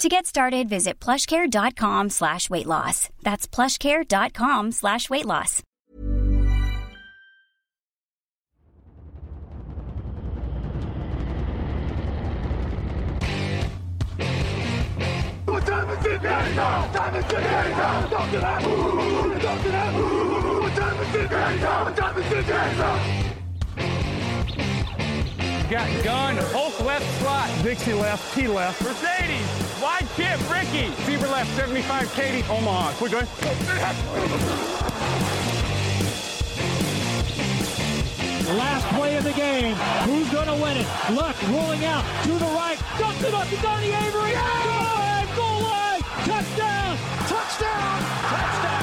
To get started, visit plushcare.com slash weight loss. That's plushcare.com slash weight loss. Time is it? Time is it time is it time is it? Got gun, Hulk left slot. Dixie left, T left. Mercedes, wide chip, Ricky. Fever left, 75, Katie. Quick, going. Last play of the game. Who's going to win it? Luck rolling out to the right. Dumps it up to Donnie Avery. Goal line, goal line. Touchdown. Touchdown. Touchdown.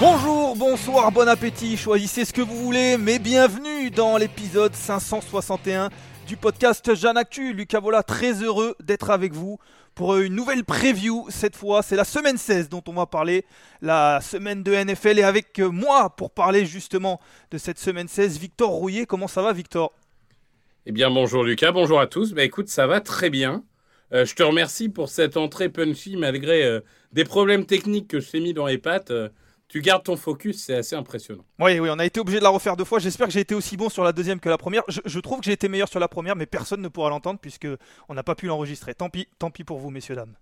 Bonjour, bonsoir, bon appétit, choisissez ce que vous voulez, mais bienvenue dans l'épisode 561 du podcast Jeanne Actu. Lucas Vola, très heureux d'être avec vous pour une nouvelle preview. Cette fois, c'est la semaine 16 dont on va parler, la semaine de NFL. Et avec moi, pour parler justement de cette semaine 16, Victor Rouillet. Comment ça va, Victor? Eh bien, bonjour Lucas, bonjour à tous. Bah écoute, ça va très bien. Euh, je te remercie pour cette entrée punchy malgré euh, des problèmes techniques que je mis dans les pattes. Euh, tu gardes ton focus, c'est assez impressionnant. Oui, oui, on a été obligé de la refaire deux fois. J'espère que j'ai été aussi bon sur la deuxième que la première. Je, trouve que j'ai été meilleur sur la première, mais personne ne pourra l'entendre puisque on n'a pas pu l'enregistrer. Tant pis, tant pis pour vous, messieurs dames.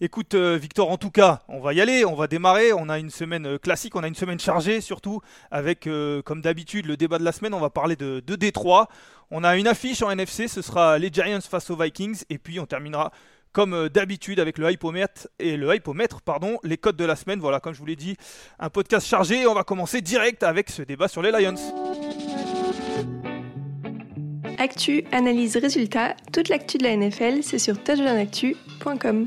Écoute, euh, Victor, en tout cas, on va y aller, on va démarrer. On a une semaine euh, classique, on a une semaine chargée surtout, avec, euh, comme d'habitude, le débat de la semaine. On va parler de, de Détroit. On a une affiche en NFC, ce sera les Giants face aux Vikings, et puis on terminera comme euh, d'habitude avec le hypomètre et le hypomètre, pardon, les codes de la semaine. Voilà, comme je vous l'ai dit, un podcast chargé. On va commencer direct avec ce débat sur les Lions. Actu, analyse, résultat, toute l'actu de la NFL, c'est sur touchdownactu.com.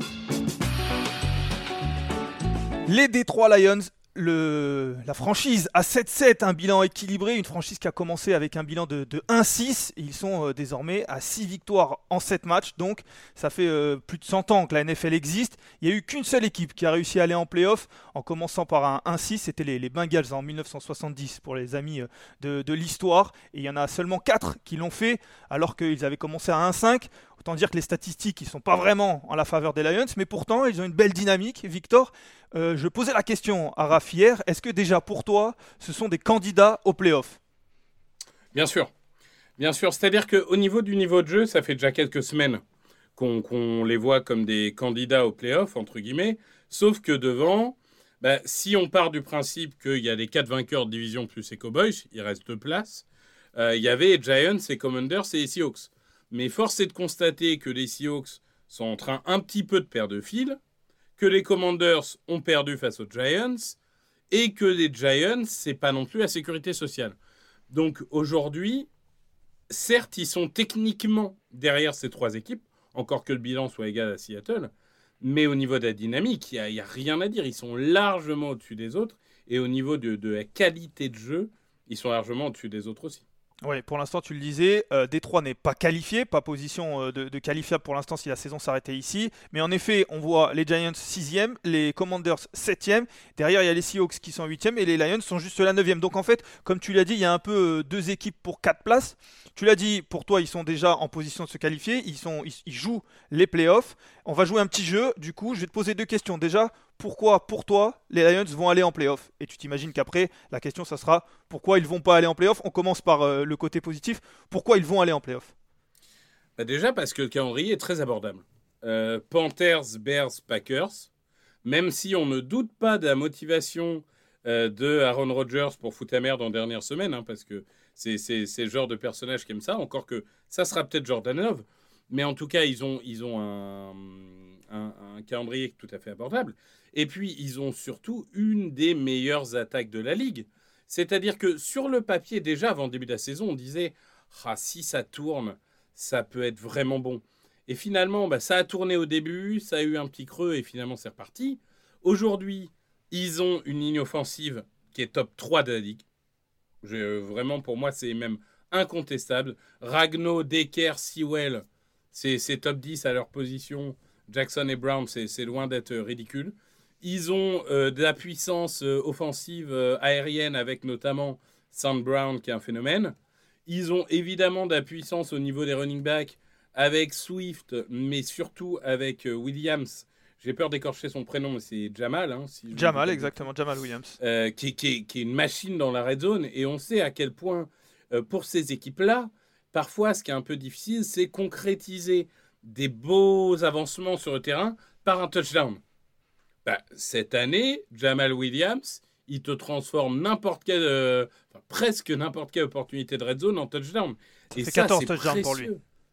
Les Détroit Lions, la franchise à 7-7, un bilan équilibré, une franchise qui a commencé avec un bilan de, de 1-6. Ils sont euh, désormais à 6 victoires en 7 matchs, donc ça fait euh, plus de 100 ans que la NFL existe. Il n'y a eu qu'une seule équipe qui a réussi à aller en playoff en commençant par un 1-6, c'était les, les, Bengals en 1970 pour les amis euh, de, de l'histoire. Et il y en a seulement 4 qui l'ont fait alors qu'ils avaient commencé à 1-5. Autant dire que les statistiques ne sont pas vraiment en la faveur des Lions, mais pourtant ils ont une belle dynamique. Victor, euh, je posais la question à Raph hier, est-ce que déjà pour toi, ce sont des candidats au playoff? Bien sûr. Bien sûr, c'est-à-dire qu'au niveau du niveau de jeu, ça fait déjà quelques semaines qu'on qu les voit comme des candidats au playoff, entre guillemets, sauf que devant, bah, si on part du principe qu'il y a les quatre vainqueurs de division plus les Cowboys, il reste deux places, euh, il y avait Giants et Commanders et Seahawks. Mais force est de constater que les Seahawks sont en train un petit peu de perdre de fil, que les Commanders ont perdu face aux Giants, et que les Giants, c'est pas non plus la sécurité sociale. Donc aujourd'hui, certes, ils sont techniquement derrière ces trois équipes, encore que le bilan soit égal à Seattle, mais au niveau de la dynamique, il n'y a, rien à dire. Ils sont largement au-dessus des autres, et au niveau de la qualité de jeu, ils sont largement au-dessus des autres aussi. Oui, pour l'instant, tu le disais, euh, Détroit n'est pas qualifié, pas position euh, de, qualifiable pour l'instant si la saison s'arrêtait ici. Mais en effet, on voit les Giants 6e, les Commanders 7e. Derrière, il y a les Seahawks qui sont 8e et les Lions sont juste la 9e. Donc en fait, comme tu l'as dit, il y a un peu euh, deux équipes pour 4 places. Tu l'as dit, pour toi, ils sont déjà en position de se qualifier. Ils jouent les playoffs. On va jouer un petit jeu. Du coup, je vais te poser deux questions. Déjà, pourquoi pour toi les Lions vont aller en playoff? Et tu t'imagines qu'après, la question, ça sera pourquoi ils vont pas aller en playoff? On commence par euh, le côté positif. Pourquoi ils vont aller en playoff? Bah Déjà parce que le est très abordable. Euh, Panthers, Bears, Packers. même si on ne doute pas de la motivation euh, de Aaron Rodgers pour foutre la merde en dernière semaine, hein, parce que c'est le genre de personnage qui aime ça, encore que ça sera peut-être Jordan Love, mais en tout cas, ils ont, ils ont un, un, un, calendrier tout à fait abordable. Et puis, ils ont surtout une des meilleures attaques de la ligue. C'est-à-dire que sur le papier, déjà avant le début de la saison, on disait ah, si ça tourne, ça peut être vraiment bon. Et finalement, bah, ça a tourné au début, ça a eu un petit creux et finalement c'est reparti. Aujourd'hui, ils ont une ligne offensive qui est top 3 de la ligue. vraiment, pour moi, c'est même incontestable. Ragno, Decker, Sewell, c'est top 10 à leur position. Jackson et Brown, c'est loin d'être ridicule. Ils ont euh, de la puissance euh, offensive euh, aérienne avec notamment Sam Brown qui est un phénomène. Ils ont évidemment de la puissance au niveau des running backs avec Swift, mais surtout avec Williams. J'ai peur d'écorcher son prénom, mais c'est Jamal. Hein, Jamal, exactement, Jamal Williams. qui, qui, qui, est une machine dans la red zone. Et on sait à quel point, pour ces équipes-là, parfois, ce qui est un peu difficile, c'est concrétiser des beaux avancements sur le terrain par un touchdown. Bah, cette année, Jamal Williams, il te transforme n'importe quelle, euh, presque n'importe quelle opportunité de red zone en touchdown. Et ça, 14 touchdowns pour lui.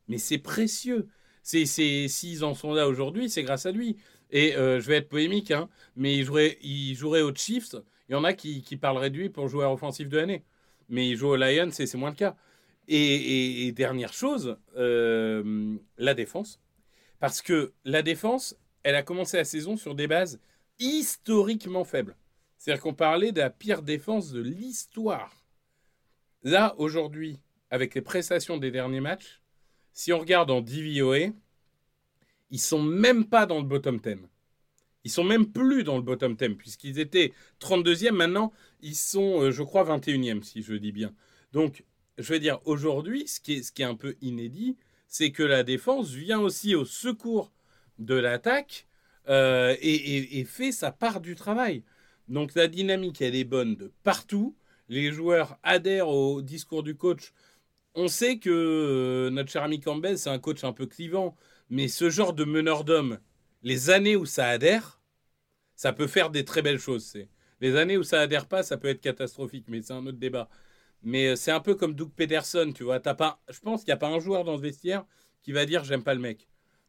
Mais c'est précieux. C'est, s'ils en sont là aujourd'hui, c'est grâce à lui. Et euh, je vais être polémique, hein, mais il jouerait, il jouerait aux Chiefs. Il y en a qui, qui parleraient de lui pour joueur offensif de l'année. Mais il joue aux Lions et c'est moins le cas. Et, dernière chose, euh, la défense. Parce que la défense, elle a commencé la saison sur des bases historiquement faibles. C'est-à-dire qu'on parlait de la pire défense de l'histoire. Là, aujourd'hui, avec les prestations des derniers matchs, si on regarde en DVOA, ils sont même pas dans le bottom 10. Ils sont même plus dans le bottom 10, puisqu'ils étaient 32e. Maintenant, ils sont, euh, je crois, 21e, si je dis bien. Donc, je veux dire, aujourd'hui, ce, qui est, un peu inédit, c'est que la défense vient aussi au secours de l'attaque euh, et, fait sa part du travail. Donc la dynamique, elle est bonne de partout. Les joueurs adhèrent au discours du coach. On sait que euh, notre cher ami Campbell, c'est un coach un peu clivant, mais ce genre de meneur d'hommes, les années où ça adhère, ça peut faire des très belles choses. Les années où ça adhère pas, ça peut être catastrophique, mais c'est un autre débat. Mais euh, c'est un peu comme Doug Pederson, tu vois. pas, je pense qu'il n'y a pas un joueur dans ce vestiaire qui va dire j'aime pas le mec.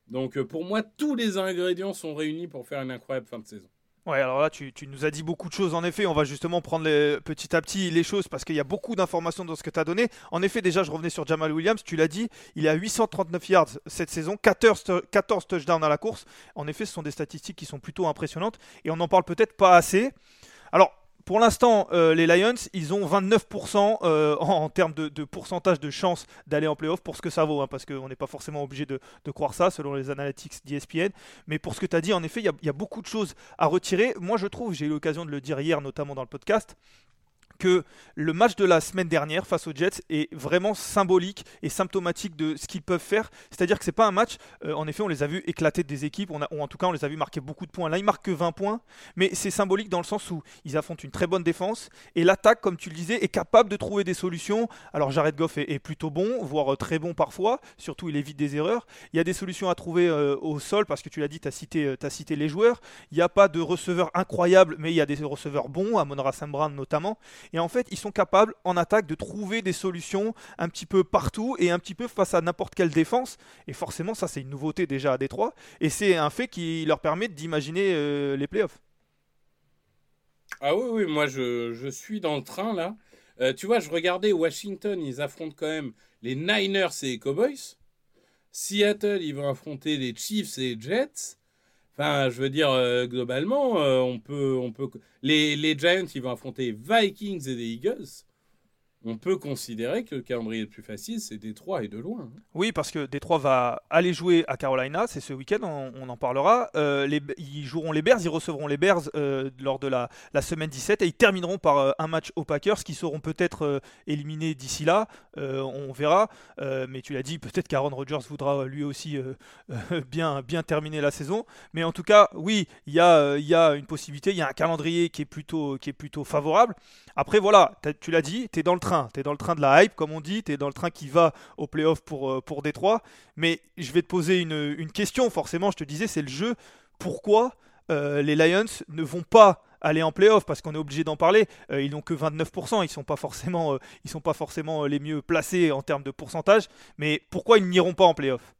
Donc euh, pour moi, tous les ingrédients sont réunis pour faire une incroyable fin de saison. Ouais, alors là, tu, nous as dit beaucoup de choses. En effet, on va justement prendre petit à petit les choses parce qu'il y a beaucoup d'informations dans ce que tu as donné. En effet, déjà, je revenais sur Jamal Williams. Tu l'as dit, il a 839 yards cette saison, 14, 14 touchdowns à la course. En effet, ce sont des statistiques qui sont plutôt impressionnantes et on n'en parle peut-être pas assez. Alors, pour l'instant, euh, les Lions, ils ont 29% euh, en, termes de, pourcentage de chance d'aller en playoff pour ce que ça vaut, hein, parce qu'on n'est pas forcément obligé de, croire ça selon les analytics d'ESPN. Mais pour ce que tu as dit, en effet, il y, a beaucoup de choses à retirer. Moi, je trouve, j'ai eu l'occasion de le dire hier, notamment dans le podcast, que le match de la semaine dernière face aux Jets est vraiment symbolique et symptomatique de ce qu'ils peuvent faire. C'est-à-dire que c'est pas un match, euh, en effet, on les a vus éclater des équipes, ou en tout cas on les a vus marquer beaucoup de points. Là, ils marquent que 20 points, mais c'est symbolique dans le sens où ils affrontent une très bonne défense et l'attaque, comme tu le disais, est capable de trouver des solutions. Alors Jared Goff est, plutôt bon, voire euh, très bon parfois, surtout il évite des erreurs. Il y a des solutions à trouver euh, au sol parce que tu l'as dit, tu as cité les joueurs. Il n'y a pas de receveur incroyable, mais il y a des receveurs bons, à Monra Brown notamment. Et en fait, ils sont capables en attaque de trouver des solutions un petit peu partout et un petit peu face à n'importe quelle défense. Et forcément, ça, c'est une nouveauté déjà à Détroit. Et c'est un fait qui leur permet d'imaginer euh, les playoffs. Ah oui, oui, moi je, suis dans le train là. Euh, tu vois, je regardais Washington, ils affrontent quand même les Niners et les Cowboys. Seattle, ils vont affronter les Chiefs et les Jets. Je veux dire, euh, globalement, euh, on peut, on peut... Les, les Giants, ils vont affronter Vikings et les Eagles on peut considérer que le calendrier le plus facile, c'est Détroit et de loin. Hein. Oui, parce que Détroit va aller jouer à Carolina, c'est ce week-end, on, en parlera. Euh, ils joueront les Bears, ils recevront les Bears euh, lors de la, semaine 17 et ils termineront par euh, un match aux Packers qui seront peut-être éliminés d'ici là, on verra. mais tu l'as dit, peut-être qu'Aaron Rodgers voudra lui aussi bien, terminer la saison. Mais en tout cas, oui, il y a, une possibilité, il y a un calendrier qui est plutôt, favorable. Après, voilà, tu l'as dit, tu es dans le train. Tu es dans le train de la hype, comme on dit. Tu es dans le train qui va au playoff pour, euh, pour Détroit. Mais je vais te poser une, question, forcément. Je te disais, c'est le jeu. Pourquoi les Lions ne vont pas aller en playoff? Parce qu'on est obligé d'en parler. ils n'ont que 29%, ils sont pas forcément, ils sont pas forcément les mieux placés en termes de pourcentage. Mais pourquoi ils n'iront pas en playoff?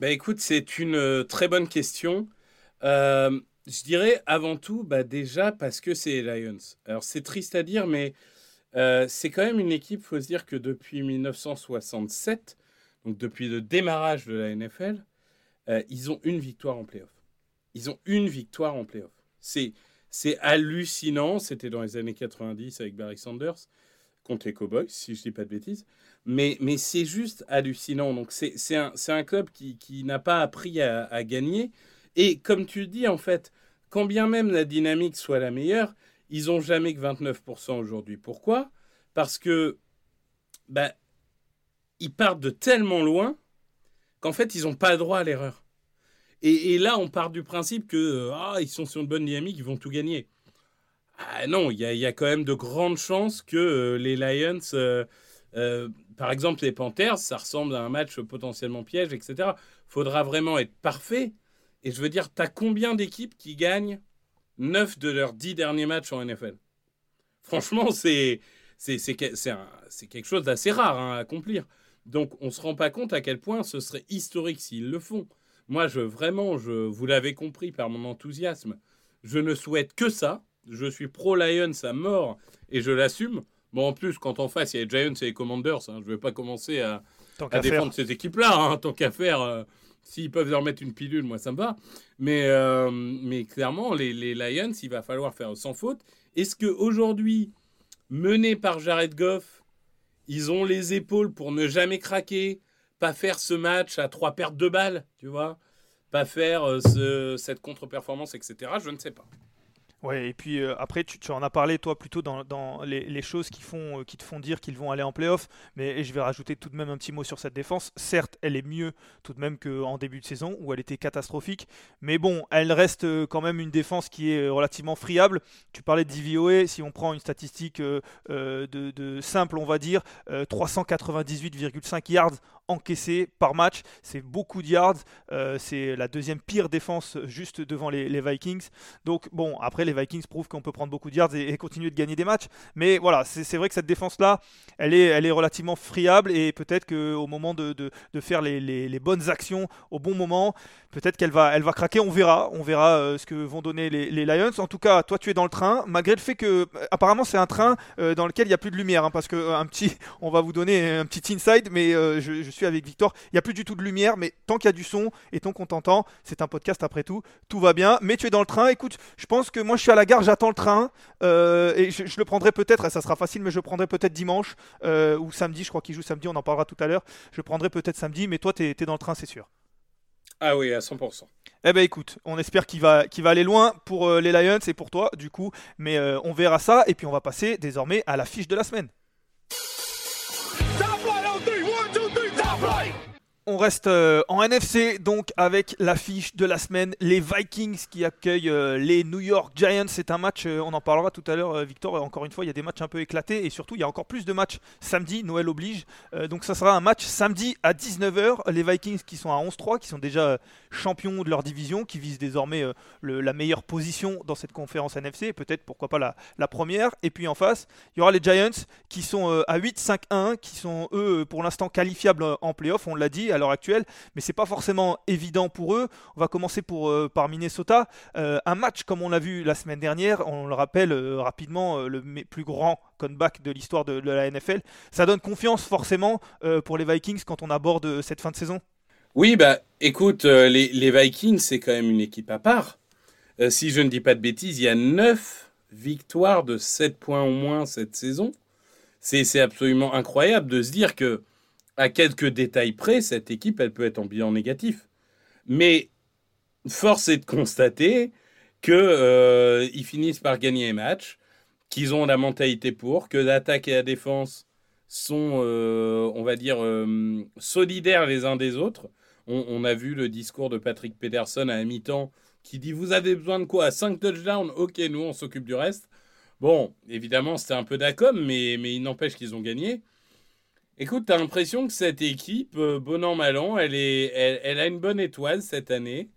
Bah écoute, c'est une très bonne question. je dirais avant tout, bah déjà parce que c'est les Lions. Alors c'est triste à dire, mais euh, c'est quand même une équipe, faut se dire que depuis 1967, donc depuis le démarrage de la NFL, euh, ils ont une victoire en playoff. Ils ont une victoire en playoff. C'est, c'est hallucinant. C'était dans les années 90 avec Barry Sanders contre les Cowboys, si je ne dis pas de bêtises. Mais, c'est juste hallucinant. Donc c'est, un, club qui, n'a pas appris à, à gagner. Et comme tu dis, en fait, quand bien même la dynamique soit la meilleure, ils n'ont jamais que 29% aujourd'hui. Pourquoi? Parce que bah, ils partent de tellement loin qu'en fait, ils n'ont pas droit à l'erreur. Et, là, on part du principe que euh, ah, ils sont sur une bonne dynamique, ils vont tout gagner. Ah, non, il y, a, quand même de grandes chances que euh, les Lions, euh, par exemple les Panthers, ça ressemble à un match potentiellement piège, etc. Faudra vraiment être parfait. Et je veux dire, tu as combien d'équipes qui gagnent 9 de leurs 10 derniers matchs en NFL. Franchement, c'est quelque chose d'assez rare hein, à accomplir. Donc, on ne se rend pas compte à quel point ce serait historique s'ils le font. Moi, je vraiment, je, vous l'avez compris par mon enthousiasme, je ne souhaite que ça. Je suis pro-Lions à mort et je l'assume. Bon, en plus, quand en face, il y a les Giants et les Commanders, hein, je ne vais pas commencer à, défendre ces équipes-là, hein, tant qu'à faire. Euh, S'ils peuvent leur mettre une pilule, moi ça me va. Mais, euh, mais clairement, les, Lions, il va falloir faire sans faute. Est-ce qu'aujourd'hui, menés par Jared Goff, ils ont les épaules pour ne jamais craquer, pas faire ce match à trois pertes de balles, tu vois Pas faire euh, ce, cette contre-performance, etc. Je ne sais pas. Ouais, et puis euh, après, tu, en as parlé, toi, plutôt dans, dans les, choses qui, font, euh, qui te font dire qu'ils vont aller en playoff. Mais je vais rajouter tout de même un petit mot sur cette défense. Certes, elle est mieux tout de même qu'en début de saison, où elle était catastrophique. Mais bon, elle reste euh, quand même une défense qui est relativement friable. Tu parlais de DVOA, si on prend une statistique de, simple, on va dire, 398,5 yards encaissés par match. C'est beaucoup de yards. c'est la deuxième pire défense juste devant les, Vikings. Donc bon, après les Vikings prouvent qu'on peut prendre beaucoup de yards et, continuer de gagner des matchs. Mais voilà, c'est vrai que cette défense-là, elle est, elle est relativement friable et peut-être qu'au moment de, de, faire les, les, bonnes actions au bon moment, peut-être qu'elle va, elle va craquer. On verra, on verra euh, ce que vont donner les, Lions. En tout cas, toi, tu es dans le train, malgré le fait que, euh, apparemment, c'est un train euh, dans lequel il n'y a plus de lumière, hein, parce que un petit, on va vous donner un petit inside, mais je, je, suis avec Victor. Il n'y a plus du tout de lumière, mais tant qu'il y a du son et tant qu'on t'entend, c'est un podcast après tout, tout va bien. Mais tu es dans le train. Écoute, je pense que moi, je suis à la gare, j'attends le train. Euh, et je, le prendrai peut-être, ça sera facile, mais je le prendrai peut-être dimanche euh, ou samedi. Je crois qu'il joue samedi, on en parlera tout à l'heure. Je prendrai peut-être samedi, mais toi, tu es, dans le train, c'est sûr. Ah oui, à 100%. Eh ben écoute, on espère qu'il va, va aller loin pour euh, les Lions et pour toi, du coup. Mais on verra ça, et puis on va passer désormais à la fiche de la semaine. Right. On reste euh, en NFC donc avec l'affiche de la semaine, les Vikings qui accueillent euh, les New York Giants. C'est un match, euh, on en parlera tout à l'heure, Victor. Encore une fois, il y a des matchs un peu éclatés et surtout il y a encore plus de matchs samedi. Noël oblige. donc ça sera un match samedi à 19h. Les Vikings qui sont à 11-3, qui sont déjà champions de leur division, qui visent désormais la meilleure position dans cette conférence NFC, peut-être pourquoi pas la, la, première. Et puis en face, il y aura les Giants qui sont à 8-5-1, qui sont eux pour l'instant qualifiables en playoff. On l'a dit à l'heure actuelle, mais c'est pas forcément évident pour eux. On va commencer pour, euh, par Minnesota. Euh, un match comme on l'a vu la semaine dernière, on le rappelle euh, rapidement, le plus grand comeback de l'histoire de, la NFL. Ça donne confiance forcément pour les Vikings quand on aborde cette fin de saison Oui, bah écoute, les, les, Vikings, c'est quand même une équipe à part. si je ne dis pas de bêtises, il y a 9 victoires de 7 points au moins cette saison. C'est absolument incroyable de se dire que à quelques détails près, cette équipe, elle peut être en bilan négatif. Mais force est de constater qu'ils euh, finissent par gagner les matchs, qu'ils ont la mentalité pour, que l'attaque et la défense sont, euh, on va dire, euh, solidaires les uns des autres. On, a vu le discours de Patrick Pedersen à mi-temps qui dit Vous avez besoin de quoi? 5 touchdowns? Ok, nous, on s'occupe du reste. Bon, évidemment, c'était un peu d'accom, mais, mais il n'empêche qu'ils ont gagné. Écoute, t'as l'impression que cette équipe, euh, bon an, mal an, elle, est, elle, a une bonne étoile cette année.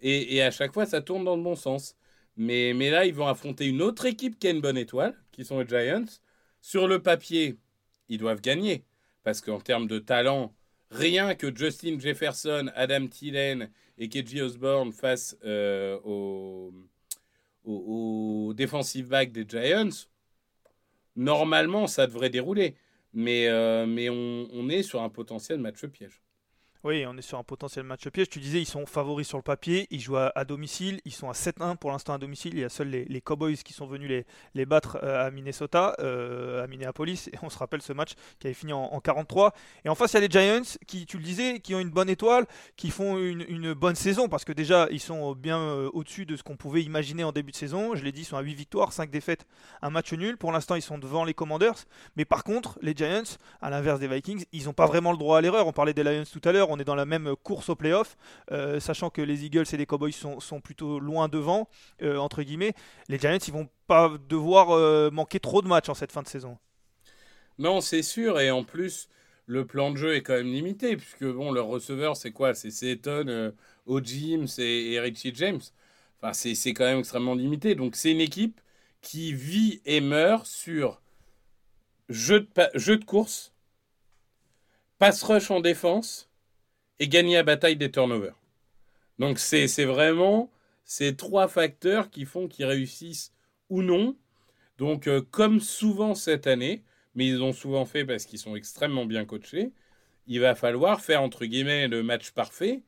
Et, à chaque fois, ça tourne dans le bon sens. Mais, mais là, ils vont affronter une autre équipe qui a une bonne étoile, qui sont les Giants. Sur le papier, ils doivent gagner. Parce qu'en termes de talent, rien que Justin Jefferson, Adam Thielen et KJ Osborne face euh, au, au, au defensive back des Giants, normalement, ça devrait dérouler. Mais, euh, mais on, on est sur un potentiel match piège. Oui, on est sur un potentiel match piège. Tu disais, ils sont favoris sur le papier, ils jouent à, domicile, ils sont à 7-1 pour l'instant à domicile. Il y a seuls les, Cowboys qui sont venus les, battre euh, à Minnesota, euh, à Minneapolis. Et on se rappelle ce match qui avait fini en, en 43. Et en face, il y a les Giants qui, tu le disais, qui ont une bonne étoile, qui font une, une bonne saison parce que déjà, ils sont bien euh, au-dessus de ce qu'on pouvait imaginer en début de saison. Je l'ai dit, ils sont à 8 victoires, 5 défaites, un match nul. Pour l'instant, ils sont devant les Commanders. Mais par contre, les Giants, à l'inverse des Vikings, ils n'ont pas vraiment le droit à l'erreur. On parlait des Lions tout à l'heure on est dans la même course au playoff, euh, sachant que les Eagles et les Cowboys sont, sont plutôt loin devant, euh, entre guillemets. Les Giants, ils vont pas devoir euh, manquer trop de matchs en cette fin de saison. Non, c'est sûr. Et en plus, le plan de jeu est quand même limité, puisque bon, leur receveur, c'est quoi? C'est Seaton, euh, O'Jim, c'est et Richie James. Enfin, c'est quand même extrêmement limité. Donc, c'est une équipe qui vit et meurt sur jeu de, jeu de course, pass rush en défense et gagner à bataille des turnovers. Donc, c'est c'est vraiment ces trois facteurs qui font qu'ils réussissent ou non. Donc, euh, comme souvent cette année, mais ils ont souvent fait parce qu'ils sont extrêmement bien coachés, il va falloir faire, entre guillemets, le match parfait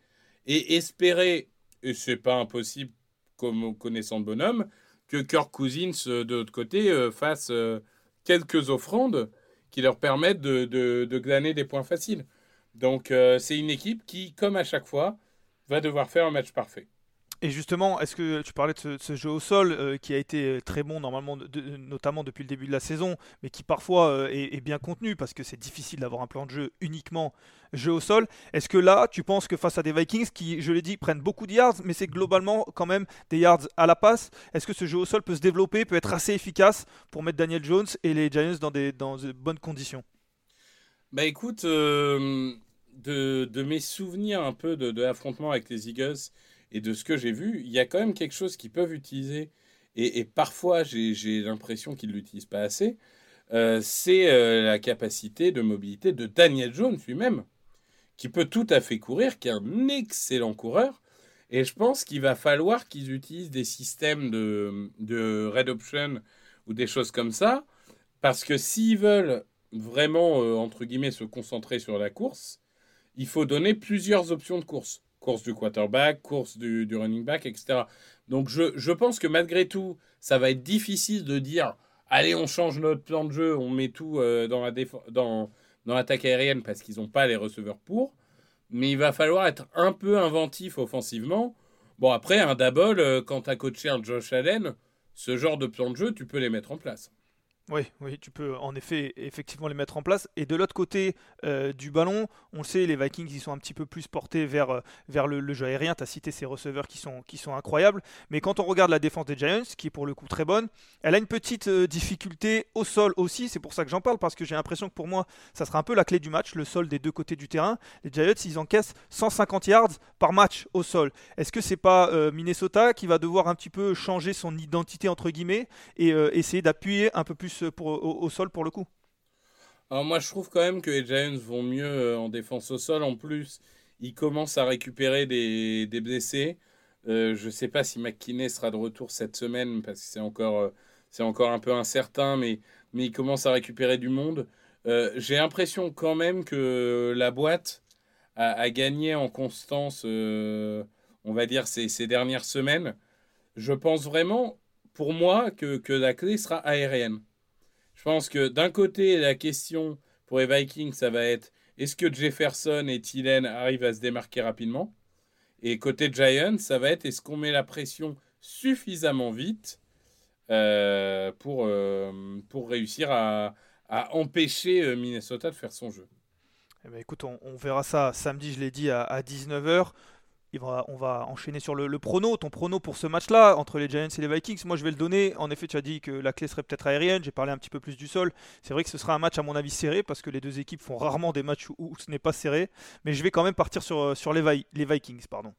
et espérer, et c'est pas impossible comme connaissant le bonhomme, que Kirk Cousins, euh, de l'autre côté, euh, fasse euh, quelques offrandes qui leur permettent de, de, de glaner des points faciles. Donc, euh, c'est une équipe qui, comme à chaque fois, va devoir faire un match parfait. Et justement, est-ce que tu parlais de ce, ce jeu au sol euh, qui a été très bon normalement, de- de- notamment depuis le début de la saison, mais qui parfois euh, est, est bien contenu parce que c'est difficile d'avoir un plan de jeu uniquement jeu au sol. Est-ce que là, tu penses que face à des Vikings qui, je l'ai dit, prennent beaucoup de yards, mais c'est globalement quand même des yards à la passe, est-ce que ce jeu au sol peut se développer, peut être assez efficace pour mettre Daniel Jones et les Giants dans des dans de bonnes conditions? Bah écoute, euh, de, mes souvenirs un peu de, l'affrontement avec les Eagles et de ce que j'ai vu, il y a quand même quelque chose qu'ils peuvent utiliser, et, et parfois j'ai j'ai l'impression qu'ils ne l'utilisent pas assez, euh, c'est euh, la capacité de mobilité de Daniel Jones lui-même, qui peut tout à fait courir, qui est un excellent coureur, et je pense qu'il va falloir qu'ils utilisent des systèmes de, de red option ou des choses comme ça, parce que s'ils veulent vraiment, euh, entre guillemets, se concentrer sur la course, il faut donner plusieurs options de course. Course du quarterback, course du, running back, etc. Donc je, je pense que malgré tout, ça va être difficile de dire, allez, on change notre plan de jeu, on met tout euh, dans la dans, dans l'attaque aérienne parce qu'ils n'ont pas les receveurs pour. Mais il va falloir être un peu inventif offensivement. Bon, après, un double, euh, quand tu as coaché un Josh Allen, ce genre de plan de jeu, tu peux les mettre en place. Oui, oui, tu peux en effet effectivement les mettre en place. Et de l'autre côté euh, du ballon, on le sait, les Vikings ils sont un petit peu plus portés vers, euh, le, jeu aérien. Tu as cité ces receveurs qui sont, qui sont incroyables. Mais quand on regarde la défense des Giants, qui est pour le coup très bonne, elle a une petite euh, difficulté au sol aussi. C'est pour ça que j'en parle, parce que j'ai l'impression que pour moi, ça sera un peu la clé du match, le sol des deux côtés du terrain. Les Giants, ils encaissent 150 yards par match au sol. Est-ce que c'est pas Minnesota qui va devoir un petit peu changer son identité entre guillemets et essayer d'appuyer un peu plus pour, au, sol pour le coup moi, je trouve quand même que les Giants vont mieux euh, en défense au sol. En plus, ils commencent à récupérer des, blessés. Euh, je ne sais pas si McKinney sera de retour cette semaine parce que c'est encore, euh, c'est encore un peu incertain, mais, mais ils commencent à récupérer du monde. Euh, J'ai l'impression quand même que la boîte a, gagné en constance, euh, on va dire, ces, ces dernières semaines. Je pense vraiment, pour moi, que la clé sera aérienne. Je pense que d'un côté, la question pour les Vikings, ça va être est-ce que Jefferson et Thielen arrivent à se démarquer rapidement? Et côté Giants, ça va être est-ce qu'on met la pression suffisamment vite euh, pour, euh, pour réussir à, empêcher euh, Minnesota de faire son jeu? Eh ben, écoute, on, on verra ça samedi, je l'ai dit, à, à 19h. Il va, on va enchaîner sur le, le prono. Ton prono pour ce match-là, entre les Giants et les Vikings, moi je vais le donner. En effet, tu as dit que la clé serait peut-être aérienne. J'ai parlé un petit peu plus du sol. C'est vrai que ce sera un match, à mon avis, serré parce que les deux équipes font rarement des matchs où, ce n'est pas serré. Mais je vais quand même partir sur, euh, sur les, Vi- les Vikings. Pardon.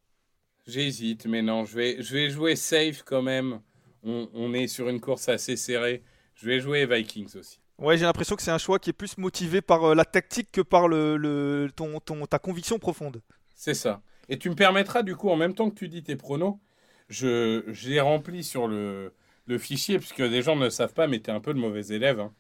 J'hésite, mais non, je vais, je vais jouer safe quand même. On, on est sur une course assez serrée. Je vais jouer Vikings aussi. Ouais, j'ai l'impression que c'est un choix qui est plus motivé par euh, la tactique que par le, le- ton, ton- ta conviction profonde. C'est ça. Et tu me permettras, du coup, en même temps que tu dis tes pronos, je j'ai rempli sur le, le fichier, puisque les gens ne le savent pas, mais tu es un peu le mauvais élève. Hein.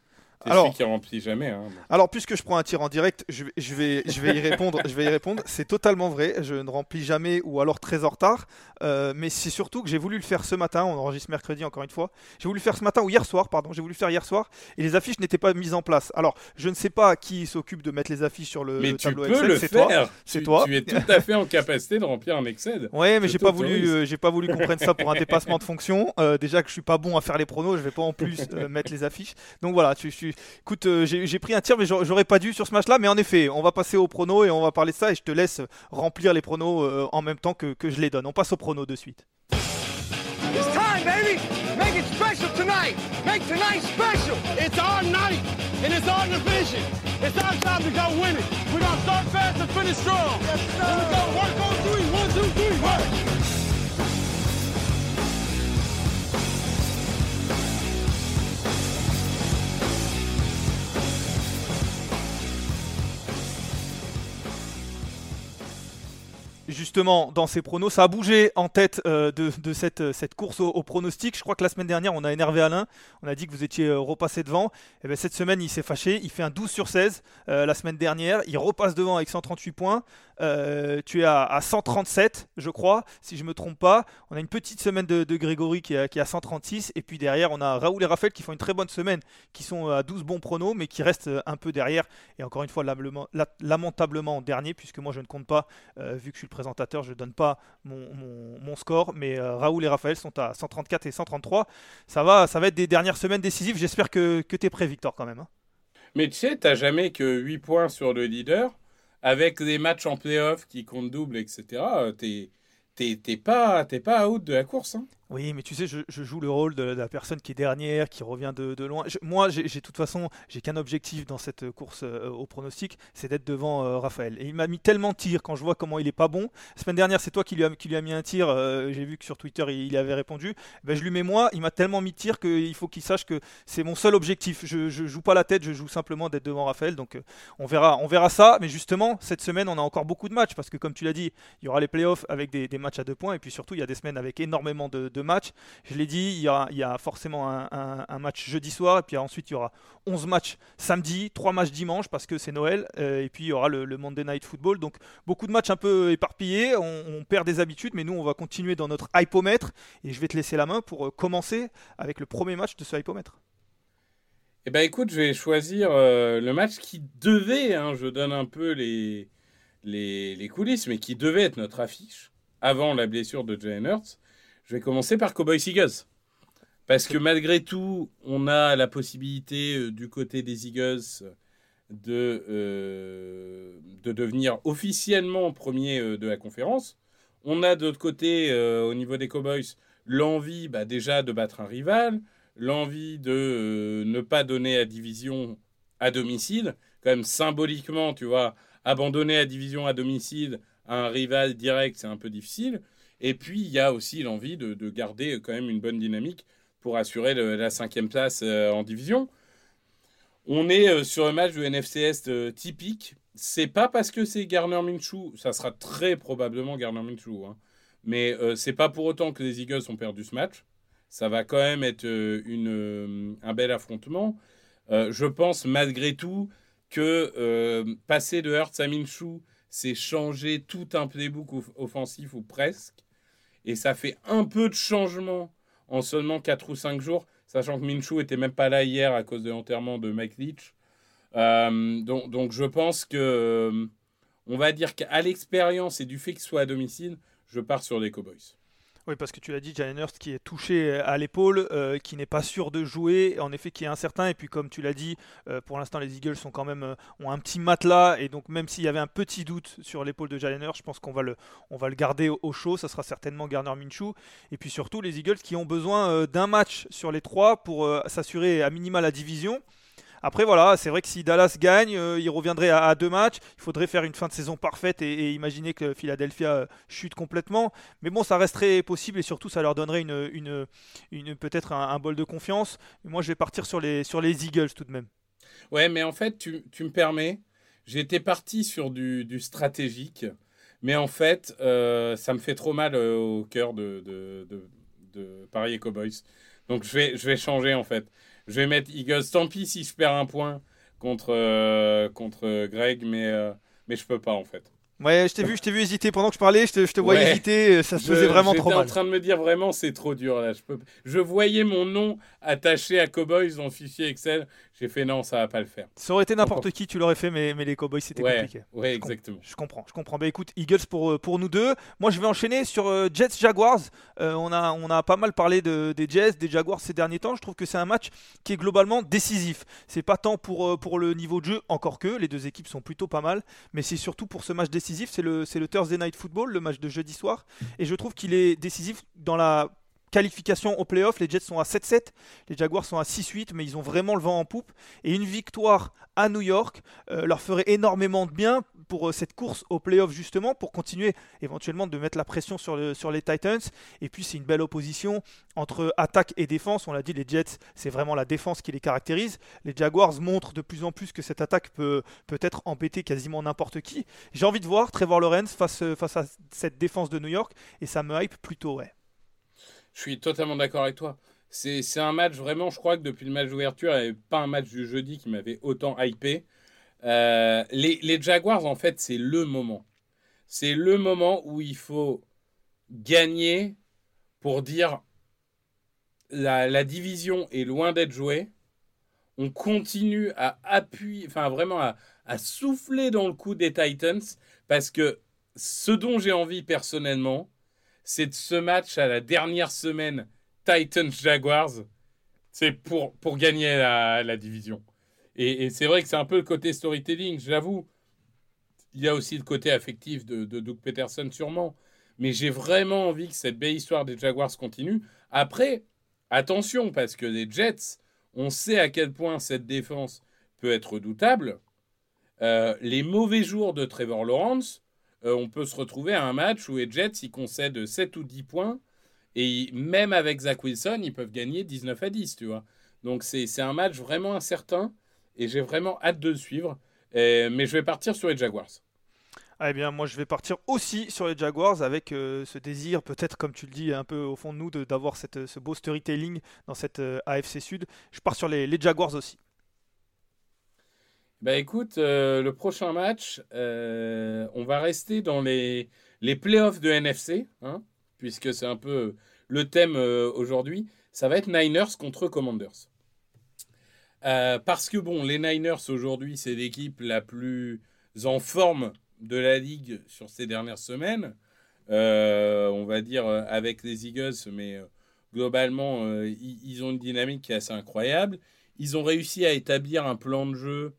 Alors- qui remplit jamais. Hein. Alors, puisque je prends un tir en direct, je vais, je vais, je vais y répondre. je vais y répondre. C'est totalement vrai. Je ne remplis jamais ou alors très en retard. Euh, mais c'est surtout que j'ai voulu le faire ce matin. On enregistre mercredi encore une fois. J'ai voulu le faire ce matin ou hier soir, pardon. J'ai voulu le faire hier soir et les affiches n'étaient pas mises en place. Alors, je ne sais pas qui s'occupe de mettre les affiches sur le, mais le tu tableau peux Excel. le C'est faire. toi. C'est Tu- toi. Tu es tout à fait en capacité de remplir un Excel. Ouais, mais j'ai pas voulu, euh, j'ai pas voulu qu'on prenne ça pour un dépassement de fonction. Euh, déjà que je suis pas bon à faire les pronos, je vais pas en plus mettre les affiches. Donc voilà, tu, tu- écoute, euh, j'ai j'ai pris un tir, mais j'aurais pas dû sur ce match-là. Mais en effet, on va passer aux pronos et on va parler de ça. Et je te laisse remplir les pronos euh, en même temps que, que je les donne. On passe aux pronos de suite. It's time, baby. Make it special tonight. Make tonight special. It's our night, and it's our division. It's our time to go win it. We're going to start fast and finish strong. Yes, sir. Here we go. Work on three. One, two, three. Work. Justement, dans ces pronos, ça a bougé en tête euh, de, cette, euh, course au, pronostic. Je crois que la semaine dernière, on a énervé Alain. On a dit que vous étiez euh, repassé devant. Et ben, cette semaine, il s'est fâché. Il fait un 12 sur 16 euh, la semaine dernière. Il repasse devant avec 138 points. Euh, tu es à, à 137, je crois, si je me trompe pas. On a une petite semaine de, Grégory qui est, à- qui est à 136. Et puis derrière, on a Raoul et Raphaël qui font une très bonne semaine, qui sont à 12 bons pronos, mais qui restent euh, un peu derrière. Et encore une fois, lamentablement, la- lamentablement en dernier, puisque moi, je ne compte pas, euh, vu que je suis le présentateur, je ne donne pas mon, score. Mais Raoul et Raphaël sont à 134 et 133. Ça va, ça va être des dernières semaines décisives. J'espère que, tu es prêt, Victor, quand même. hein. Mais tu sais, t'as jamais que 8 points sur le leader. Avec les matchs en playoff qui comptent double, etc., euh, t'es t'es- t'es pas, t'es pas out de la course. hein. Oui, mais tu sais, je, joue le rôle de, la personne qui est dernière, qui revient de, loin. Moi, j'ai de toute façon, j'ai qu'un objectif dans cette course euh, au pronostic, c'est d'être devant euh, Raphaël. Et il m'a mis tellement de tirs quand je vois comment il est pas bon. La semaine dernière, c'est toi qui lui a, mis un tir. euh, j'ai vu que sur Twitter, il, avait répondu. Ben, je lui mets moi. Il m'a tellement mis de tirs qu'il faut qu'il sache que c'est mon seul objectif. Je, je joue pas la tête, je joue simplement d'être devant Raphaël. Donc, on verra, on verra ça. Mais justement, cette semaine, on a encore beaucoup de matchs parce que, comme tu l'as dit, il y aura les playoffs avec des, matchs à deux points. Et puis surtout, il y a des semaines avec énormément de matchs. Je l'ai dit, il y, a, forcément un, match jeudi soir, et puis ensuite il y aura 11 matchs samedi, 3 matchs dimanche parce que c'est Noël, euh, et puis il y aura le, Monday Night Football. Donc beaucoup de matchs un peu éparpillés, on, perd des habitudes, mais nous on va continuer dans notre hypomètre, et je vais te laisser la main pour euh, commencer avec le premier match de ce hypomètre. Eh ben écoute, je vais choisir euh, le match qui devait, hein, je donne un peu les, les, les coulisses, mais qui devait être notre affiche avant la blessure de Jalen Hurts. Je vais commencer par Cowboys Eagles. Parce que malgré tout, on a la possibilité euh, du côté des Eagles de, euh, de devenir officiellement premier euh, de la conférence. On a de l'autre côté, au niveau des Cowboys, l'envie bah, déjà de battre un rival, l'envie de ne pas donner la division à domicile. Quand même, symboliquement, tu vois, abandonner la division à domicile à un rival direct, c'est un peu difficile. Et puis, il y a aussi l'envie de, de garder quand même une bonne dynamique pour assurer la cinquième place euh, en division. On est euh, sur un match de NFCS euh, typique. C'est pas parce que c'est Garner Minshew, ça sera très probablement Garner Minshew, hein. mais euh, c'est pas pour autant que les Eagles ont perdu ce match. Ça va quand même être euh, euh, un bel affrontement. Euh, je pense malgré tout que euh, passer de Hurts à Minshew, c'est changer tout un playbook off- offensif ou presque. Et ça fait un peu de changement en seulement 4 ou 5 jours, sachant que Minshew était même pas là hier à cause de l'enterrement de Mike Leach. Euh, donc, donc je pense que, euh, on va dire qu'à l'expérience et du fait qu'il soit à domicile, je pars sur les Cowboys. Oui, parce que tu l'as dit, Jalen Hurts qui est touché à l'épaule, euh, qui n'est pas sûr de jouer, en effet qui est incertain. Et puis comme tu l'as dit, euh, pour l'instant les Eagles sont quand même euh, ont un petit matelas et donc même s'il y avait un petit doute sur l'épaule de Jalen Hurts, je pense qu'on va le garder au, au chaud. Ça sera certainement Garner Minshew. Et puis surtout les Eagles qui ont besoin euh, d'un match sur les trois pour euh, s'assurer à minima la division. Après, voilà, c'est vrai que si Dallas gagne, euh, il reviendrait à, deux matchs. Il faudrait faire une fin de saison parfaite et, imaginer que Philadelphia euh, chute complètement. Mais bon, ça resterait possible et surtout, ça leur donnerait une, une, peut-être un, bol de confiance. moi, je vais partir sur les, sur les Eagles tout de même. Ouais, mais en fait, tu, me permets, j'étais parti sur du, stratégique. Mais en fait, euh, ça me fait trop mal au cœur de, de, de, Paris et Cowboys. Donc je vais, je vais changer en fait. Je vais mettre Eagles. Tant pis si je perds un point contre, euh, contre Greg, mais, euh, mais je peux pas en fait. Ouais, je t'ai vu, je t'ai vu hésiter pendant que je parlais, je te, je te voyais hésiter, euh, ça se faisait vraiment trop mal. J'étais en train de me dire vraiment c'est trop dur là. Je, peux... je voyais mon nom attaché à Cowboys dans le fichier Excel. J'ai fait non, ça va pas le faire. Ça aurait été n'importe qui, tu l'aurais fait, mais, mais les Cowboys c'était compliqué. Ouais, exactement. je comprends, je comprends. Bah écoute, Eagles pour, euh, pour nous deux. Moi je vais enchaîner sur euh, Jets Jaguars. on, a, on a pas mal parlé de, des Jets, des Jaguars ces derniers temps. Je trouve que c'est un match qui est globalement décisif. C'est pas tant pour, pour le niveau de jeu, encore que les deux équipes sont plutôt pas mal, mais c'est surtout pour ce match décisif. C'est le, c'est le Thursday Night Football, le match de jeudi soir. Et je trouve qu'il est décisif dans la qualification au playoff. Les Jets sont à 7-7, les Jaguars sont à 6-8, mais ils ont vraiment le vent en poupe. Et une victoire à New York euh, leur ferait énormément de bien pour euh, cette course au playoff, justement, pour continuer éventuellement de mettre la pression sur, le, sur les Titans. Et puis c'est une belle opposition entre attaque et défense. On l'a dit, les Jets, c'est vraiment la défense qui les caractérise. Les Jaguars montrent de plus en plus que cette attaque peut peut-être embêter quasiment n'importe qui. J'ai envie de voir Trevor Lawrence face, face à cette défense de New York, et ça me hype plutôt, ouais. Je suis totalement d'accord avec toi. C'est un match vraiment, je crois que depuis le match d'ouverture, il n'y avait pas un match du jeudi qui m'avait autant hypé. Euh, les, Jaguars, en fait, c'est le moment. C'est le moment où il faut gagner pour dire la, la division est loin d'être jouée. On continue à appuyer, enfin vraiment à, à souffler dans le coup des Titans parce que ce dont j'ai envie personnellement, c'est de ce match à la dernière semaine Titans-Jaguars, c'est pour, pour gagner la, division. Et, c'est vrai que c'est un peu le côté storytelling, j'avoue. Il y a aussi le côté affectif de, de Doug Peterson, sûrement. Mais j'ai vraiment envie que cette belle histoire des Jaguars continue. Après, attention, parce que les Jets, on sait à quel point cette défense peut être redoutable. Euh, les mauvais jours de Trevor Lawrence, euh, on peut se retrouver à un match où les Jets, ils concèdent 7 ou 10 points. Et même avec Zach Wilson, ils peuvent gagner 19 à 10, tu vois. Donc c'est un match vraiment incertain. Et j'ai vraiment hâte de le suivre. mais je vais partir sur les Jaguars. Eh bien, moi, je vais partir aussi sur les Jaguars avec euh, ce désir, peut-être, comme tu le dis, un peu au fond de nous, d'avoir ce beau storytelling dans cette euh, AFC Sud. Je pars sur les, les Jaguars aussi. Bah écoute, euh, le prochain match, euh, on va rester dans les, les playoffs de NFC, hein, puisque c'est un peu le thème euh, aujourd'hui. Ça va être Niners contre Commanders. parce que bon, les Niners aujourd'hui, c'est l'équipe la plus en forme de la ligue sur ces dernières semaines. on va dire avec les Eagles, mais globalement, ils ont une dynamique qui est assez incroyable. Ils ont réussi à établir un plan de jeu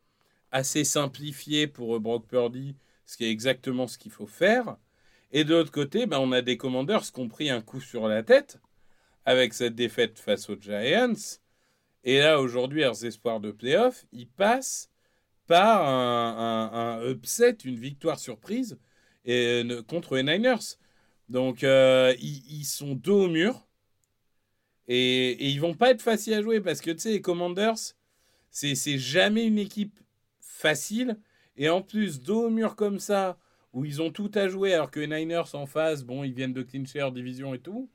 assez simplifié pour Brock Purdy, ce qui est exactement ce qu'il faut faire. Et de l'autre côté, ben, on a des commandeurs qui ont pris un coup sur la tête avec cette défaite face aux Giants. Et là, aujourd'hui, leurs espoirs de playoff, ils passent par un, upset, une victoire surprise et, contre les Niners. Donc, euh, ils, sont dos au mur. Et, et, ils vont pas être faciles à jouer parce que, tu sais, les Commanders, c'est jamais une équipe facile. Et en plus, dos au mur comme ça, où ils ont tout à jouer, alors que les Niners en face, bon, ils viennent de clincher division et tout,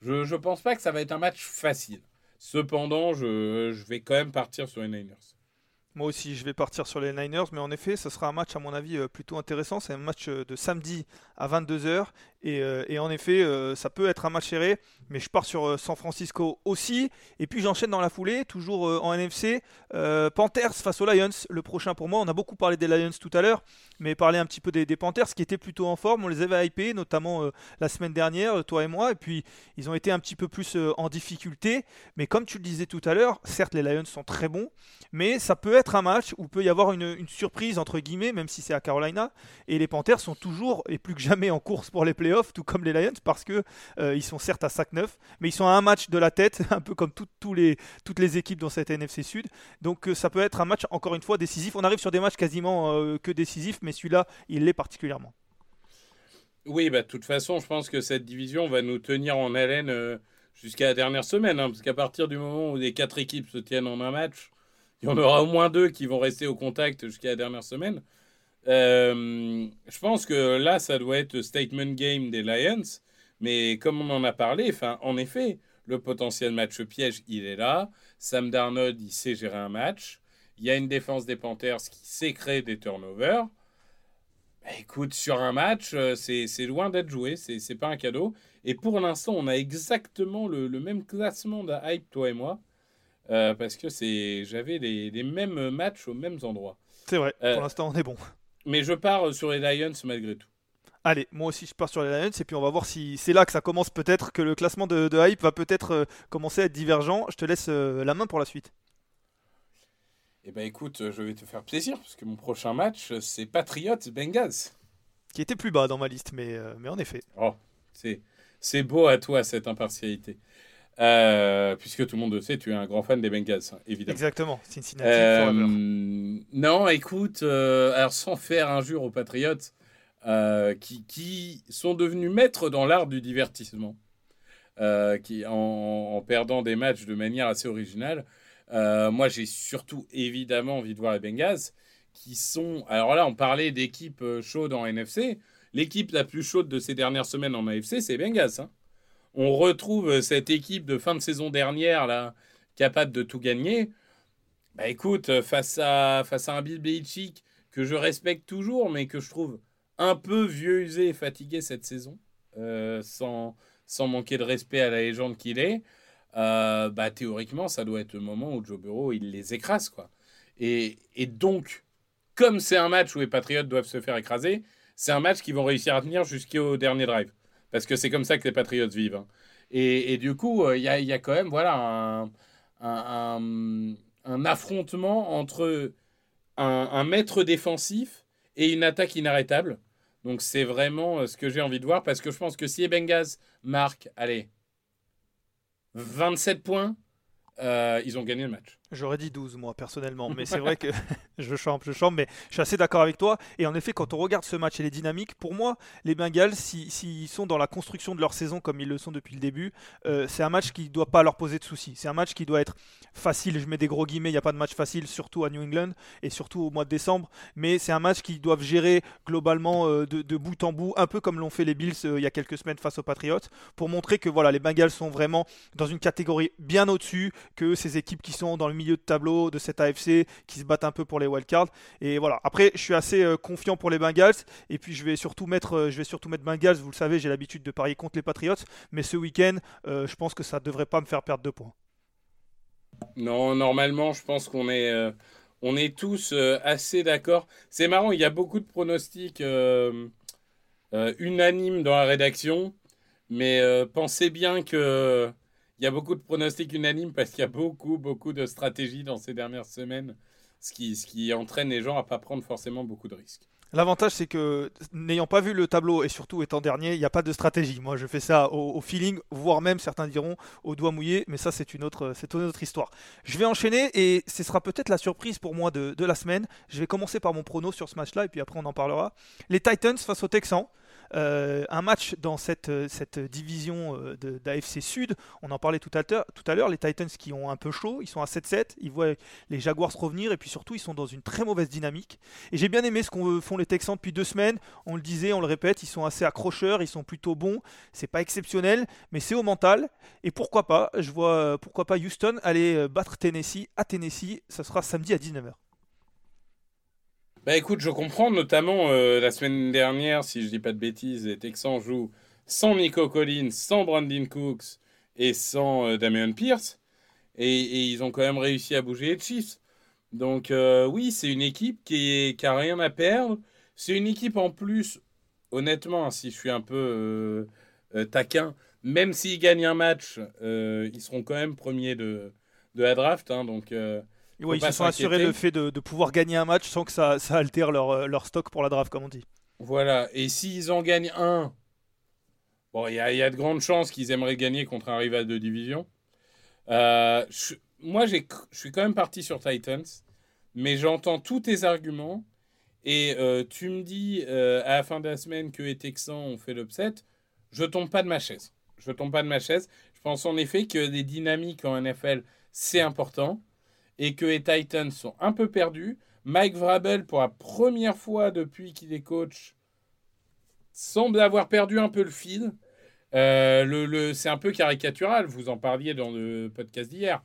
je ne pense pas que ça va être un match facile. Cependant, je, je vais quand même partir sur les Niners. Moi aussi, je vais partir sur les Niners, mais en effet, ce sera un match, à mon avis, euh, plutôt intéressant. C'est un match euh, de samedi à 22h. Euh, et, en effet, ça peut être un match serré, mais je pars sur San Francisco aussi. Et puis j'enchaîne dans la foulée, toujours en NFC. Panthers face aux Lions, le prochain pour moi. On a beaucoup parlé des Lions tout à l'heure, mais parler un petit peu des, Panthers qui étaient plutôt en forme. On les avait hypés, notamment la semaine dernière, toi et moi. Et puis ils ont été un petit peu plus en difficulté. Mais comme tu le disais tout à l'heure, certes, les Lions sont très bons, mais ça peut être un match où peut y avoir une, surprise, entre guillemets, même si c'est à Carolina. Et les Panthers sont toujours et plus que jamais en course pour les playoffs playoffs, tout comme les Lions, parce que euh, ils sont certes à 5-9, mais ils sont à un match de la tête, un peu comme tous les, toutes les équipes dans cette NFC Sud. Donc euh, ça peut être un match, encore une fois, décisif. On arrive sur des matchs quasiment euh, que décisifs, mais celui-là, il l'est particulièrement. Oui, bah, de toute façon, je pense que cette division va nous tenir en haleine jusqu'à la dernière semaine, hein, parce qu'à partir du moment où les quatre équipes se tiennent en un match, il y en aura au moins deux qui vont rester au contact jusqu'à la dernière semaine. Euh, je pense que là, ça doit être statement game des Lions. Mais comme on en a parlé, en effet, le potentiel match piège, il est là. Sam Darnold, il sait gérer un match. Il y a une défense des Panthers qui sait créer des turnovers. Bah, écoute, sur un match, euh, c'est loin d'être joué. C'est pas un cadeau. Et pour l'instant, on a exactement le, même classement de hype, toi et moi. Euh, parce que j'avais les, les, mêmes matchs aux mêmes endroits. C'est vrai, pour l'instant, on est bon. Mais je pars sur les Lions malgré tout. Allez, moi aussi je pars sur les Lions et puis on va voir si c'est là que ça commence peut-être, que le classement de, hype va peut-être euh, commencer à être divergent. Je te laisse euh, la main pour la suite. Eh ben écoute, je vais te faire plaisir parce que mon prochain match c'est Patriots Bengals. Qui était plus bas dans ma liste, mais, euh, mais en effet. Oh, c'est beau à toi cette impartialité. Euh, puisque tout le monde le sait, tu es un grand fan des Bengals, évidemment. Exactement, Cincinnati euh, Non, écoute, euh, alors sans faire injure aux Patriots, qui, qui, sont devenus maîtres dans l'art du divertissement, qui, en, perdant des matchs de manière assez originale. moi, j'ai surtout évidemment envie de voir les Bengals, qui sont... Alors là, on parlait d'équipes chaudes en NFC. L'équipe la plus chaude de ces dernières semaines en AFC, c'est les Bengals. Hein on retrouve cette équipe de fin de saison dernière, là, capable de tout gagner. Bah écoute, face à, face à un Bill Belichick que je respecte toujours, mais que je trouve un peu vieux, usé et fatigué cette saison, euh, sans, sans manquer de respect à la légende qu'il est, euh, bah théoriquement, ça doit être le moment où Joe Burrow, il les écrase, quoi. Et, et donc, comme c'est un match où les Patriots doivent se faire écraser, c'est un match qu'ils vont réussir à tenir jusqu'au dernier drive parce que c'est comme ça que les Patriots vivent. Hein. Et, du coup, euh, il y, a, quand même voilà, un, affrontement entre un, maître défensif et une attaque inarrêtable. Donc c'est vraiment euh, ce que j'ai envie de voir, parce que je pense que si les Bengals marquent, allez, 27 points, euh, ils ont gagné le match. J'aurais dit 12 moi personnellement, mais c'est vrai que je chante, je chante, mais je suis assez d'accord avec toi. Et en effet, quand on regarde ce match et les dynamiques, pour moi, les Bengals, s'ils si, sont dans la construction de leur saison comme ils le sont depuis le début, euh, c'est un match qui ne doit pas leur poser de soucis. C'est un match qui doit être facile, je mets des gros guillemets, il n'y a pas de match facile, surtout à New England et surtout au mois de décembre, mais c'est un match qu'ils doivent gérer globalement euh, de, bout en bout, un peu comme l'ont fait les Bills il y a quelques semaines face aux Patriots, pour montrer que voilà, les Bengals sont vraiment dans une catégorie bien au-dessus que ces équipes qui sont dans le milieu de tableau de cette AFC qui se battent un peu pour les wildcards. Et voilà. Après, je suis assez euh, confiant pour les Bengals. Et puis, je vais surtout mettre, euh, je vais surtout mettre Bengals. Vous le savez, j'ai l'habitude de parier contre les Patriots. Mais ce week-end, euh, je pense que ça ne devrait pas me faire perdre deux points. Non, normalement, je pense qu'on est, on est tous assez d'accord. C'est marrant, il y a beaucoup de pronostics unanimes dans la rédaction. Mais pensez bien que il y a beaucoup de pronostics unanimes parce qu'il y a beaucoup, beaucoup de stratégies dans ces dernières semaines, ce qui, entraîne les gens à pas prendre forcément beaucoup de risques. L'avantage, c'est que n'ayant pas vu le tableau et surtout étant dernier, il n'y a pas de stratégie. Moi, je fais ça au, feeling, voire même certains diront au doigt mouillé, mais ça, c'est une autre, histoire. Je vais enchaîner et ce sera peut-être la surprise pour moi de, de, la semaine. Je vais commencer par mon prono sur ce match-là et puis après on en parlera. Les Titans face aux Texans. Euh, un match dans cette, euh, cette division euh, d'AFC Sud. On en parlait tout à l'heure. Les Titans qui ont un peu chaud, ils sont à 7-7. Ils voient les Jaguars revenir et puis surtout, ils sont dans une très mauvaise dynamique. Et j'ai bien aimé ce qu'ont font les Texans depuis deux semaines. On le disait, on le répète, ils sont assez accrocheurs, ils sont plutôt bons. C'est pas exceptionnel, mais c'est au mental. Et pourquoi pas Je vois pourquoi pas Houston aller battre Tennessee à Tennessee. Ça sera samedi à 19h. Bah écoute, je comprends notamment euh, la semaine dernière, si je dis pas de bêtises, les Texans jouent sans Nico Collins, sans Brandon Cooks et sans euh, Damian Pierce. Et, ils ont quand même réussi à bouger les Chiefs. Donc euh, oui, c'est une équipe qui, n'a a rien à perdre. C'est une équipe en plus, honnêtement, hein, si je suis un peu taquin, même s'ils gagnent un match, ils seront quand même premiers de, de la draft. Hein, donc ils se sont assurés le fait de, pouvoir gagner un match sans que ça, altère leur, euh, leur, stock pour la draft, comme on dit. Voilà, et s'ils en gagnent un, Bon, il y, a de grandes chances qu'ils aimeraient gagner contre un rival de division. Euh, moi, je suis quand même parti sur Titans, mais j'entends tous tes arguments. Et euh, tu me dis euh, à la fin de la semaine que les Texans ont fait l'upset. Je tombe pas de ma chaise. Je tombe pas de ma chaise. Je pense en effet que des dynamiques en NFL, c'est important. Et que les Titans sont un peu perdus. Mike Vrabel, pour la première fois depuis qu'il est coach, semble avoir perdu un peu le fil. Euh, c'est un peu caricatural, vous en parliez dans le podcast d'hier.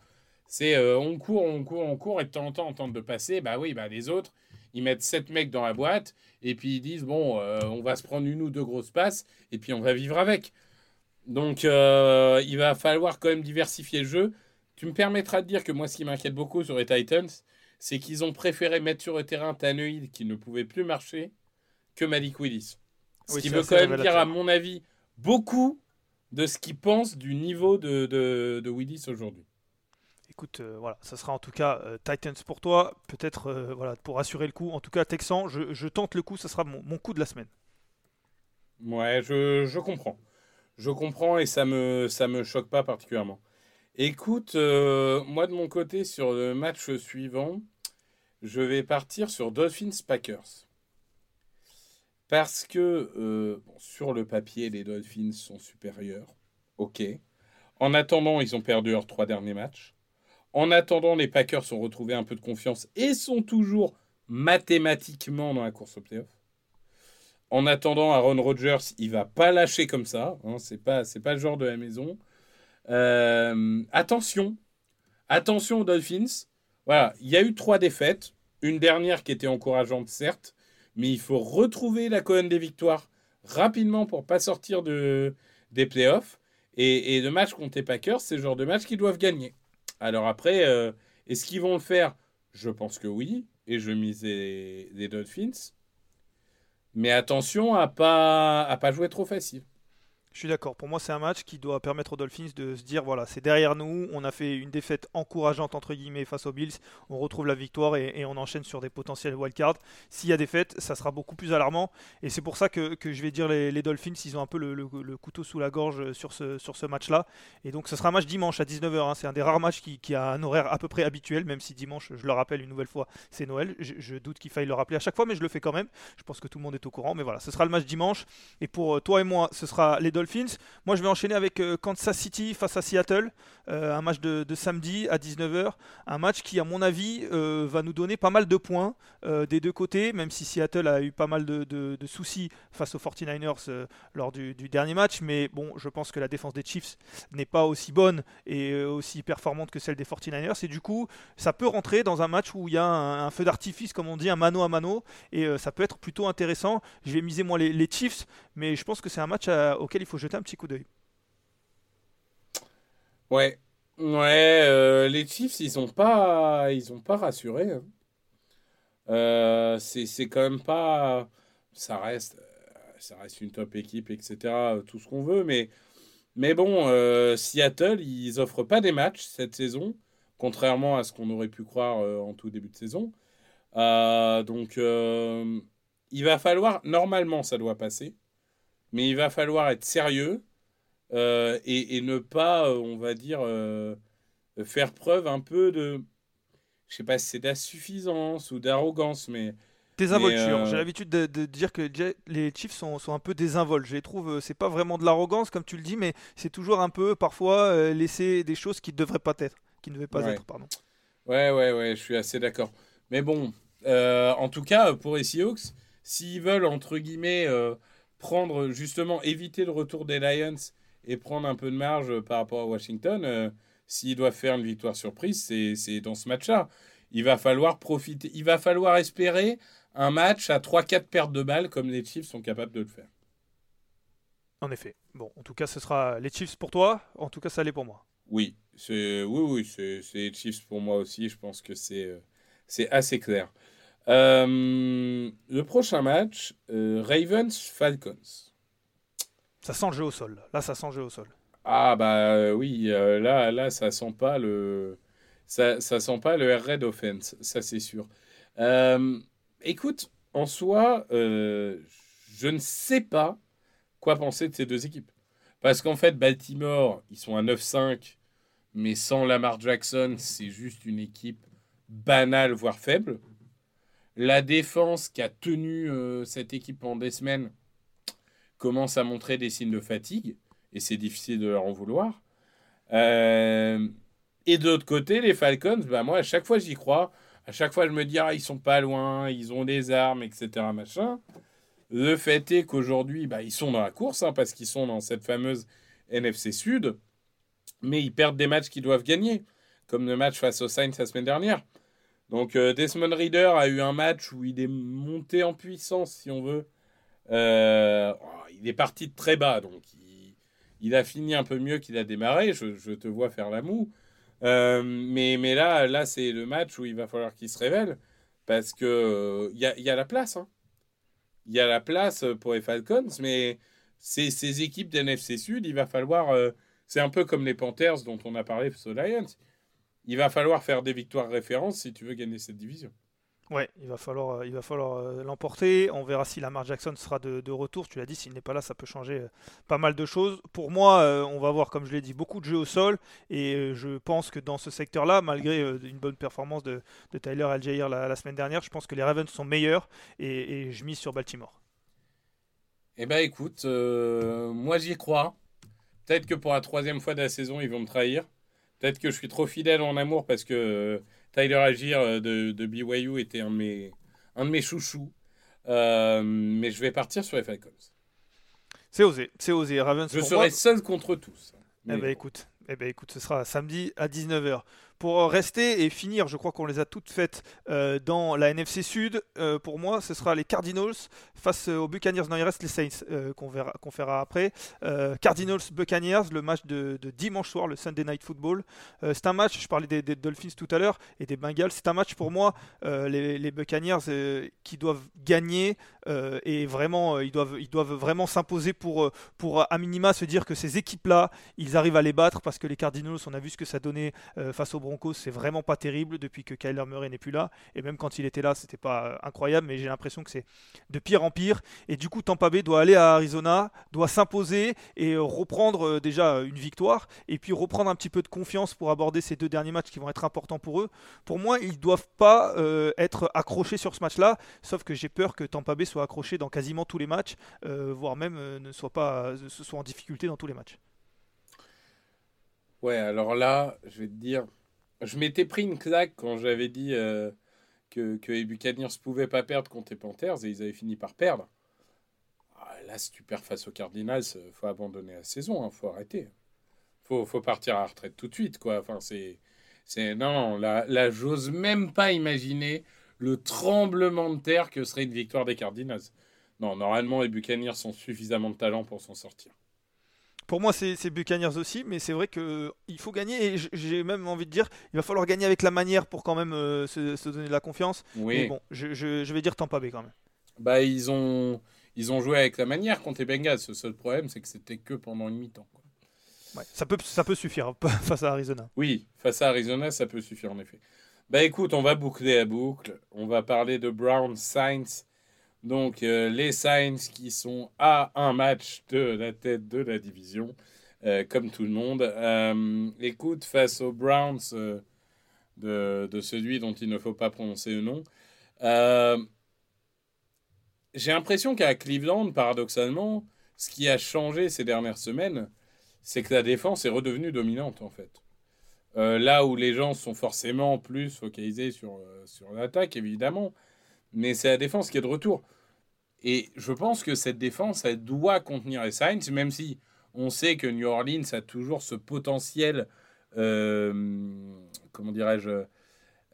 C'est euh, on court, on court, on court, et de temps en temps on tente de passer. Bah oui, bah les autres, ils mettent sept mecs dans la boîte, et puis ils disent bon, euh, on va se prendre une ou deux grosses passes, et puis on va vivre avec. Donc il va falloir quand même diversifier le jeu. Tu me permettras de dire que moi, ce qui m'inquiète beaucoup sur les Titans, c'est qu'ils ont préféré mettre sur le terrain Tannehill qui ne pouvait plus marcher que Malik Willis. Ce qui veut quand même dire, à mon avis, beaucoup de ce qu'ils pensent du niveau de, de, Willis aujourd'hui. Écoute, euh, voilà, ça sera en tout cas euh, Titans pour toi, peut-être euh, voilà, pour assurer le coup. En tout cas, Texan, je, tente le coup, ça sera mon, mon, coup de la semaine. Ouais, je, je, comprends. Je comprends et ça me, ça me choque pas particulièrement. Écoute, moi de mon côté, sur le match suivant, je vais partir sur Dolphins Packers. Parce que euh, sur le papier, les Dolphins sont supérieurs. Ok. En attendant, ils ont perdu leurs trois derniers matchs. En attendant, les Packers ont retrouvé un peu de confiance et sont toujours mathématiquement dans la course au playoff. En attendant, Aaron Rodgers, il va pas lâcher comme ça. Hein, c'est pas, pas le genre de la maison. Euh, attention, attention aux Dolphins. Voilà, il y a eu trois défaites. Une dernière qui était encourageante, certes, mais il faut retrouver la colonne des victoires rapidement pour pas sortir de, des playoffs. Et, et le match contre les Packers, c'est le genre de match qu'ils doivent gagner. Alors après, euh, est-ce qu'ils vont le faire? Je pense que oui, et je mise les, Dolphins. Mais attention à pas à pas jouer trop facile. Je suis d'accord. Pour moi, c'est un match qui doit permettre aux Dolphins de se dire voilà, c'est derrière nous. On a fait une défaite encourageante entre guillemets face aux Bills. On retrouve la victoire et, on enchaîne sur des potentiels wildcards. S'il y a défaite, ça sera beaucoup plus alarmant. Et c'est pour ça que, je vais dire les, Dolphins, ils ont un peu le, couteau sous la gorge sur ce, sur ce match-là. Et donc, ce sera un match dimanche à 19h. Hein. C'est un des rares matchs qui, a un horaire à peu près habituel, même si dimanche, je le rappelle une nouvelle fois, c'est Noël. Je, doute qu'il faille le rappeler à chaque fois, mais je le fais quand même. Je pense que tout le monde est au courant. Mais voilà, ce sera le match dimanche. Et pour euh, toi et moi, ce sera les Moi, je vais enchaîner avec euh, Kansas City face à Seattle, un match de, samedi à 19h. Un match qui, à mon avis, euh, va nous donner pas mal de points des deux côtés, même si Seattle a eu pas mal de, soucis face aux 49ers lors du, dernier match. Mais bon, je pense que la défense des Chiefs n'est pas aussi bonne et aussi performante que celle des 49ers. Et du coup, ça peut rentrer dans un match où il y a un, feu d'artifice, comme on dit, un mano à mano. Et ça peut être plutôt intéressant. Je vais miser, moi, les Chiefs, mais je pense que c'est un match auquel il faut jeter un petit coup d'œil. Ouais, ouais, euh, les Chiefs, ils ont pas, ils pas rassuré. Hein. Euh, c'est quand même pas, ça reste, ça reste une top équipe, etc. Tout ce qu'on veut, mais, mais bon, euh, Seattle, ils offrent pas des matchs cette saison, contrairement à ce qu'on aurait pu croire en tout début de saison. donc, il va falloir, normalement, ça doit passer, mais il va falloir être sérieux euh, et, ne pas, euh, on va dire, euh, faire preuve un peu de, je sais pas si c'est d'insuffisance ou d'arrogance, mais Désinvolture. J'ai l'habitude de, dire que les Chiefs sont, sont un peu désinvolts. Je les trouve, c'est pas vraiment de l'arrogance comme tu le dis, mais c'est toujours un peu parfois laisser des choses qui ne devraient pas être, qui ne devaient pas être, pardon. Ouais, ouais, ouais, je suis assez d'accord. Mais bon, en tout cas, pour les Seahawks, s'ils veulent entre guillemets prendre justement éviter le retour des Lions et prendre un peu de marge par rapport à Washington, euh, s'il doit faire une victoire surprise, c'est dans ce match-là. Il va falloir profiter, il va falloir espérer un match à 3-4 pertes de balles comme les Chiefs sont capables de le faire. En effet. Bon, en tout cas, ce sera les Chiefs pour toi. En tout cas, ça l'est pour moi. Oui, c'est oui, oui, c'est les Chiefs pour moi aussi. Je pense que c'est euh, c'est assez clair. Euh, le prochain match, Ravens Falcons. Ça sent le jeu au sol. Là, ça sent le jeu au sol. Ah bah euh, oui, euh, là, là, ça sent pas le, ça, sent pas le raid offense, ça c'est sûr. Euh, écoute, en soi, je ne sais pas quoi penser de ces deux équipes. Parce qu'en fait, Baltimore, ils sont à 9-5, mais sans Lamar Jackson, c'est juste une équipe banale, voire faible. La défense qui a tenu cette équipe pendant des semaines commence à montrer des signes de fatigue, et c'est difficile de leur en vouloir. Euh, et de l'autre côté, les Falcons, bah moi, à chaque fois, j'y crois. À chaque fois, je me dis, ah, ils sont pas loin, ils ont des armes, etc. Machin. Le fait est qu'aujourd'hui, bah, ils sont dans la course, hein, parce qu'ils sont dans cette fameuse NFC Sud, mais ils perdent des matchs qu'ils doivent gagner, comme le match face aux Saints la semaine dernière. Donc euh, Desmond Reader a eu un match où il est monté en puissance, si on veut. Euh, il est parti de très bas, donc il, a fini un peu mieux qu'il a démarré. Je, te vois faire la moue. Euh, mais, là, là c'est le match où il va falloir qu'il se révèle, parce que il y a, y, a, la place. Hein il y a la place pour les Falcons, mais ces, équipes d'NFC Sud, il va falloir. Euh, c'est un peu comme les Panthers dont on a parlé sur Lions. Il va falloir faire des victoires références si tu veux gagner cette division. Ouais, il va falloir, euh, il va falloir euh, l'emporter. On verra si Lamar Jackson sera de, retour. Tu l'as dit, s'il n'est pas là, ça peut changer euh, pas mal de choses. Pour moi, on va voir, comme je l'ai dit, beaucoup de jeux au sol. Et je pense que dans ce secteur-là, malgré une bonne performance de, Tyler Algier la, semaine dernière, je pense que les Ravens sont meilleurs. Et, je mise sur Baltimore. Eh ben écoute, moi j'y crois. Peut-être que pour la troisième fois de la saison, ils vont me trahir. Peut-être que je suis trop fidèle en amour parce que Tyler Agir euh, de, de BYU était un de mes, un de mes chouchous. Euh, mais je vais partir sur les Falcons. C'est osé, c'est osé. Ravens, je serai seul contre tous. Eh ben, écoute, eh ben, écoute, ce sera samedi à 19h. Pour rester et finir, je crois qu'on les a toutes faites euh, dans la NFC Sud. Euh, pour moi, ce sera les Cardinals face aux Buccaneers. Non, il reste les Saints euh, qu'on fera après. Cardinals Buccaneers, le match de, dimanche soir, le Sunday Night Football. c'est un match. Je parlais des, Dolphins tout à l'heure et des Bengals. C'est un match pour moi les, les, Buccaneers qui doivent gagner et vraiment ils doivent ils doivent vraiment s'imposer pour pour à minima se dire que ces équipes là ils arrivent à les battre parce que les Cardinals on a vu ce que ça donnait face aux Broncos, c'est vraiment pas terrible depuis que Kyler Murray n'est plus là. Et même quand il était là, c'était pas euh, incroyable, mais j'ai l'impression que c'est de pire en pire. Et du coup, Tampa Bay doit aller à Arizona, doit s'imposer et euh, reprendre euh, déjà une victoire, et puis reprendre un petit peu de confiance pour aborder ces deux derniers matchs qui vont être importants pour eux. Pour moi, ils doivent pas être accrochés sur ce match-là, sauf que j'ai peur que Tampa Bay soit accroché dans quasiment tous les matchs, voire même ne soit pas, soit en difficulté dans tous les matchs. Ouais, alors là, je vais te dire, je m'étais pris une claque quand j'avais dit euh, que, que, les Buccaneers pouvaient pas perdre contre les Panthers et ils avaient fini par perdre. Ah, là, si tu perds face aux Cardinals, il faut abandonner la saison, hein, faut arrêter. Faut, faut partir à la retraite tout de suite, quoi. Enfin, c'est, non, là, là j'ose même pas imaginer le tremblement de terre que serait une victoire des Cardinals. Non, normalement, les Buccaneers sont suffisamment de talent pour s'en sortir. Pour moi, c'est Buccaneers aussi, mais c'est vrai qu'il faut gagner. Et j'ai même envie de dire, il va falloir gagner avec la manière pour quand même euh, se, donner de la confiance. Oui. Mais bon, je, vais dire Tampa Bay quand même. Bah, ils ont, ils ont joué avec la manière contre les Bengals. Ce seul problème, c'est que c'était que pendant une mi-temps. Ouais, ça, peut, ça peut suffire face à Arizona. Oui, face à Arizona, ça peut suffire en effet. Bah écoute, on va boucler la boucle. On va parler de Brown Saints donc euh, les Saints qui sont à un match de la tête de la division, euh, comme tout le monde. Euh, écoute, face aux Browns de, de, celui dont il ne faut pas prononcer le nom, j'ai l'impression qu'à Cleveland, paradoxalement, ce qui a changé ces dernières semaines, c'est que la défense est redevenue dominante en fait. là où les gens sont forcément plus focalisés sur, sur l'attaque, évidemment, mais c'est la défense qui est de retour. Et je pense que cette défense, elle doit contenir les Saints, même si on sait que New Orleans a toujours ce potentiel, euh, comment dirais-je,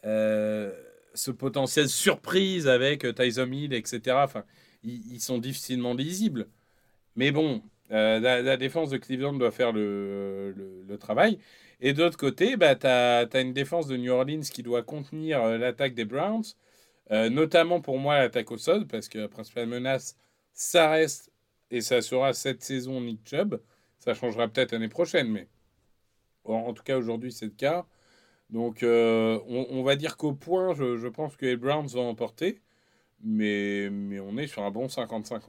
euh, ce potentiel surprise avec Tyson Hill, etc. Enfin, ils, sont difficilement lisibles. Mais bon, euh, la, défense de Cleveland doit faire le, travail. Et d'autre côté, bah, tu as, une défense de New Orleans qui doit contenir l'attaque des Browns. Euh, notamment pour moi l'attaque au sol, parce que la principale menace, ça reste, et ça sera cette saison Nick Chubb. Ça changera peut-être l'année prochaine, mais en, tout cas aujourd'hui c'est le cas. Donc euh, on, va dire qu'au point, je, pense que les Browns vont emporter, mais, mais on est sur un bon 50-50.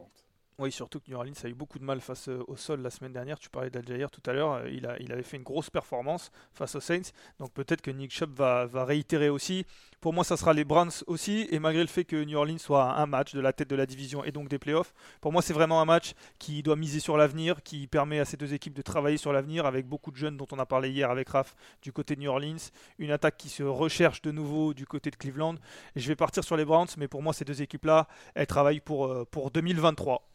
Oui, surtout que New Orleans a eu beaucoup de mal face euh, au sol la semaine dernière. Tu parlais d'Aljair tout à l'heure. Il, il avait fait une grosse performance face aux Saints. Donc peut-être que Nick Chubb va, va réitérer aussi. Pour moi, ça sera les Browns aussi. Et malgré le fait que New Orleans soit un match de la tête de la division et donc des playoffs, pour moi, c'est vraiment un match qui doit miser sur l'avenir, qui permet à ces deux équipes de travailler sur l'avenir avec beaucoup de jeunes dont on a parlé hier avec Raph du côté de New Orleans. Une attaque qui se recherche de nouveau du côté de Cleveland. Je vais partir sur les Browns, mais pour moi, ces deux équipes-là, elles travaillent pour, euh, pour 2023.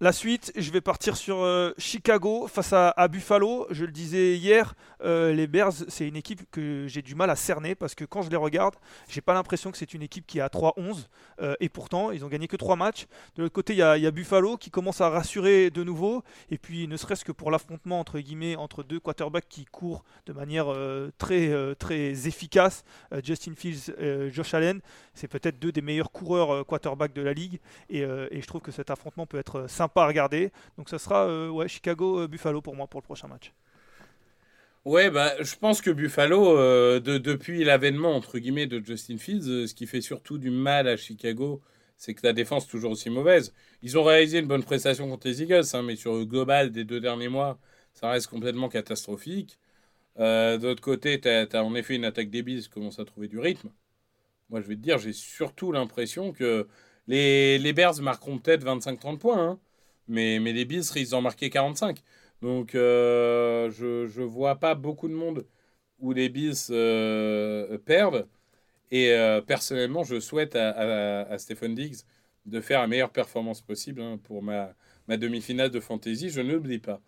La suite, je vais partir sur euh, Chicago face à, Buffalo. Je le disais hier, euh, les Bears, c'est une équipe que j'ai du mal à cerner parce que quand je les regarde, j'ai pas l'impression que c'est une équipe qui est à 3-11 euh, et pourtant ils ont gagné que 3 matchs. De l'autre côté, il y, a- Buffalo qui commence à rassurer de nouveau et puis ne serait-ce que pour l'affrontement entre guillemets entre deux quarterbacks qui courent de manière euh, très efficace, Justin Fields, euh, Josh Allen, c'est peut-être deux des meilleurs coureurs quarterbacks de la ligue et, et je trouve que cet affrontement peut être euh, sympa à regarder. Donc ça sera euh, ouais, Chicago-Buffalo pour moi pour le prochain match. Ouais, bah, je pense que Buffalo, euh, de- depuis l'avènement entre guillemets de Justin Fields, euh, ce qui fait surtout du mal à Chicago, c'est que la défense est toujours aussi mauvaise. Ils ont réalisé une bonne prestation contre les Eagles, hein, mais sur le global des deux derniers mois, ça reste complètement catastrophique. Euh, de l'autre côté, tu as, en effet une attaque des Bills qui commence à trouver du rythme. Moi, je vais te dire, j'ai surtout l'impression que les, les Bears marqueront peut-être 25-30 points, hein, mais, mais les Bills risquent d'en marquer 45. Donc, euh, je ne vois pas beaucoup de monde où les Bills euh, perdent. Et euh, personnellement, je souhaite à, à, Stephen Diggs de faire la meilleure performance possible hein, pour ma, ma demi-finale de fantasy. Je ne l'oublie pas.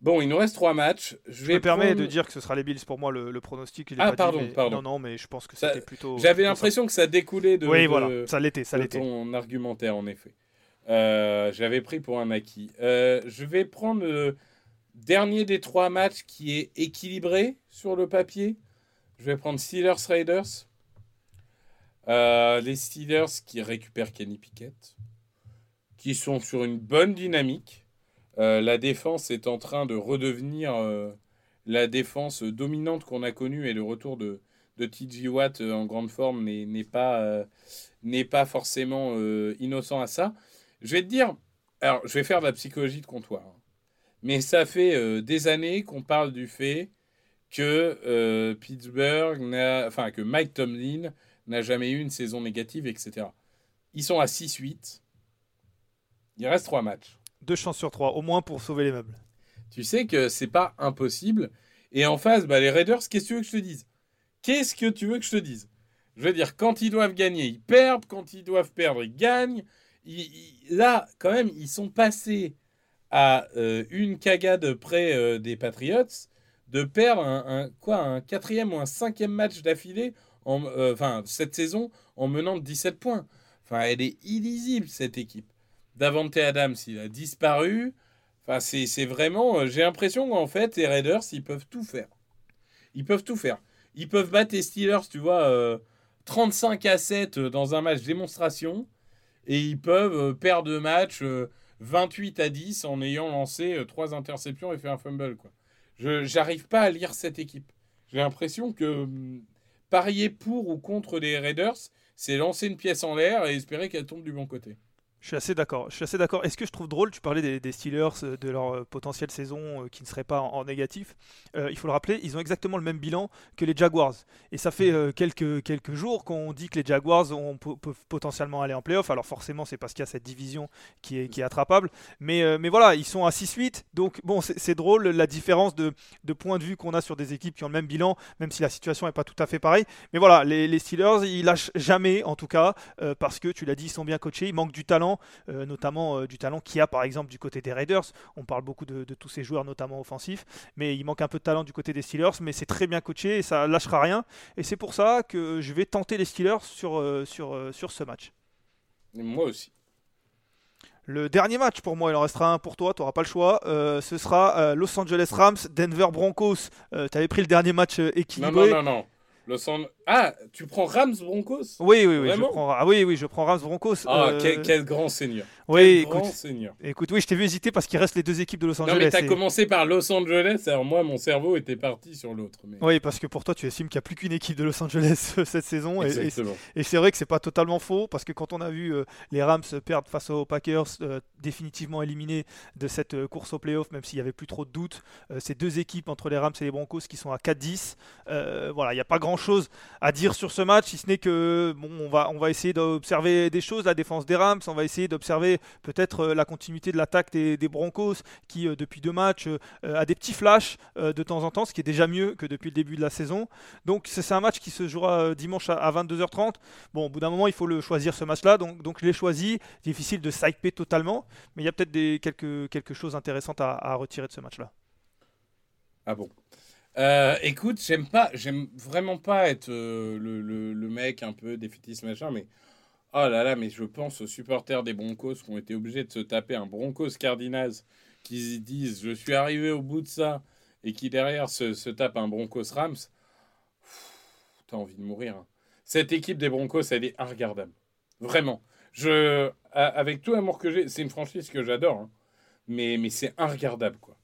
Bon, il nous reste trois matchs. Je, Je me permets de dire que ce sera les Bills pour moi le, le pronostic. Ah, pas dit, pardon, mais- pardon. Non, non, mais je pense que Ça- c'était plutôt. J'avais l'impression que ça découlait de, Oui, de- voilà, ça l'était, ça l'était. ton argumentaire, en effet. Euh, J'avais pris pour un acquis. Euh, je vais prendre le dernier des trois matchs qui est équilibré sur le papier. Je vais prendre Steelers Raiders. Euh, les Steelers qui récupèrent Kenny Pickett, qui sont sur une bonne dynamique. Euh, la défense est en train de redevenir euh, la défense dominante qu'on a connue et le retour de, de TJ Watt euh, en grande forme n'est pas, pas forcément innocent à ça. Je vais te dire, alors je vais faire de la psychologie de comptoir, hein. mais ça fait des années qu'on parle du fait que Pittsburgh, enfin que Mike Tomlin n'a jamais eu une saison négative, etc. Ils sont à 6-8. Il reste trois matchs. Deux chances sur trois, au moins pour sauver les meubles. Tu sais que c'est pas impossible. Et en face, bah, les Raiders, qu'est-ce que tu veux que je te dise? Qu'est-ce que tu veux que je te dise? Je veux dire, quand ils doivent gagner, ils perdent. Quand ils doivent perdre, ils gagnent. Là, quand même, ils sont passés à euh, une cagade près euh, des Patriots de perdre un, quoi, un quatrième ou un cinquième match d'affilée, en- euh, cette saison, en menant de 17 points. Enfin, elle est illisible, cette équipe. Davante Adams, il a disparu. Enfin, c'est vraiment. euh, J'ai l'impression qu'en fait, les Raiders, ils peuvent tout faire. Ils peuvent tout faire. Ils peuvent battre les Steelers, tu vois, euh, 35 à 7 dans un match démonstration. Et ils peuvent euh, perdre le match euh, 28 à 10 en ayant lancé euh, trois interceptions et fait un fumble. Quoi. Pas à lire cette équipe. J'ai l'impression que hum, parier pour ou contre les Raiders, c'est lancer une pièce en l'air et espérer qu'elle tombe du bon côté. Je suis assez d'accord. Je suis assez d'accord. Est-ce que je trouve drôle Tu parlais des, Steelers, euh, de leur euh, potentielle saison euh, qui ne serait pas en, négatif. Il faut le rappeler, ils ont exactement le même bilan que les Jaguars. Et ça fait quelques, quelques jours qu'on dit que les Jaguars ont- pe- peuvent potentiellement aller en playoff. Alors forcément, c'est parce qu'il y a cette division qui est, qui est attrapable. Mais, mais voilà, ils sont à 6-8. Donc bon, c'est drôle la différence de, de point de vue qu'on a sur des équipes qui ont le même bilan, même si la situation n'est pas tout à fait pareille. Mais voilà, les, Steelers, ils lâchent jamais, en tout cas, parce que tu l'as dit, ils sont bien coachés, ils manquent du talent, euh, notamment euh, du talent qu'il y a par exemple du côté des Raiders. On parle beaucoup de, de tous ces joueurs, notamment offensifs, mais il manque un peu de talent du côté des Steelers, mais c'est très bien coaché et ça lâchera rien. Et c'est pour ça que je vais tenter les Steelers sur, euh, sur, euh, sur ce match. Et moi aussi. Le dernier match pour moi, il en restera un pour toi, tu n'auras pas le choix. Euh, ce sera euh, Los Angeles Rams, Denver Broncos. tu avais pris le dernier match euh, Non, équilibré. non, non, non. Los An- Ah, tu prends Rams Broncos Oui, oui, oui. Je prends... Ah oui, oui, je prends Rams Broncos. Ah, Euh, quel, quel grand seigneur. Oui, Quel grand écoute, seigneur. écoute, oui, je t'ai vu hésiter parce qu'il reste les deux équipes de Los Non, Angeles. mais t'as et- commencé par Los Angeles, alors moi, mon cerveau était parti sur l'autre. mais- Oui, parce que pour toi, tu estimes qu'il n'y a plus qu'une équipe de Los Angeles cette saison. Et- Exactement. et c'est vrai que c'est pas totalement faux, parce que quand on a vu euh, les Rams perdre face aux Packers, euh, définitivement éliminés de cette course au playoff, même s'il n'y avait plus trop de doutes, ces deux équipes entre les Rams et les Broncos qui sont à 4-10, euh, voilà, il n'y a pas grand-chose à dire sur ce match, si ce n'est que bon, on va, on va essayer d'observer des choses, la défense des Rams, on va essayer d'observer peut-être euh, la continuité de l'attaque des, Broncos, qui euh, depuis deux matchs euh, a des petits flashs de temps en temps, ce qui est déjà mieux que depuis le début de la saison. Donc c'est un match qui se jouera dimanche à, à 22h30. Bon, au bout d'un moment, il faut le choisir ce match-là, donc, donc je l'ai choisi. Difficile de s'hyper totalement, mais il y a peut-être des, quelques, quelque chose intéressantes à, à retirer de ce match-là. Ah bon? Euh, Écoute, j'aime pas, j'aime vraiment pas être euh, le, le- mec un peu défaitiste machin, mais oh là là, mais je pense aux supporters des Broncos qui ont été obligés de se taper un Broncos Cardinals qui se disent je suis arrivé au bout de ça et qui derrière se, se tapent un Broncos Rams. T'as envie de mourir. hein. Cette équipe des Broncos, elle est regardable. Vraiment. Je, avec tout l'amour que j'ai, c'est une franchise que j'adore, hein. mais, mais c'est regardable quoi.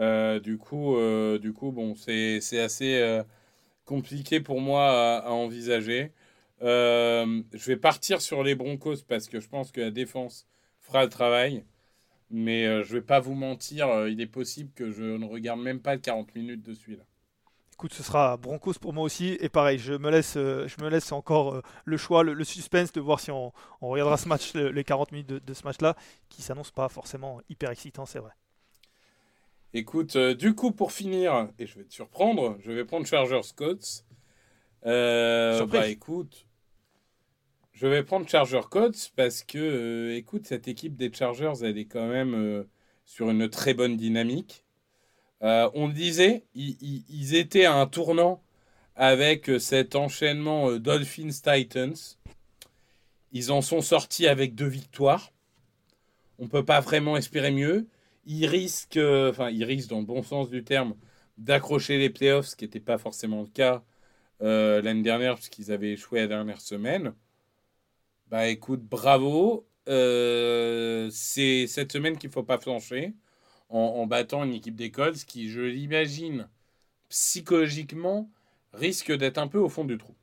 Euh, du coup, euh, du coup, bon, c'est assez euh, compliqué pour moi à, envisager. Je vais partir sur les Broncos parce que je pense que la défense fera le travail. Mais euh, je vais pas vous mentir, il est possible que je ne regarde même pas le 40 minutes de celui-là. Écoute, ce sera Broncos pour moi aussi. Et pareil, je me laisse, je me laisse encore le choix, le, suspense de voir si on, regardera ce match, le- les 40 minutes de, de ce match-là, qui s'annonce pas forcément hyper excitant, c'est vrai. Écoute, euh, du coup, pour finir, et je vais te surprendre, je vais prendre Chargers Scots. Euh, bah écoute, je vais prendre Charger Codes parce que, euh, écoute, cette équipe des Chargers, elle est quand même euh, sur une très bonne dynamique. On le disait, ils, ils- ils étaient à un tournant avec cet enchaînement Dolphins-Titans. Ils en sont sortis avec deux victoires. On peut pas vraiment espérer mieux. Ils risquent, euh, enfin, ils risquent dans le bon sens du terme, d'accrocher les playoffs, ce qui n'était pas forcément le cas euh, l'année dernière, puisqu'ils avaient échoué la dernière semaine. Bah écoute, bravo. Euh, c'est cette semaine qu'il faut pas flancher en, en battant une équipe des Colts qui, je l'imagine, psychologiquement, risque d'être un peu au fond du trou.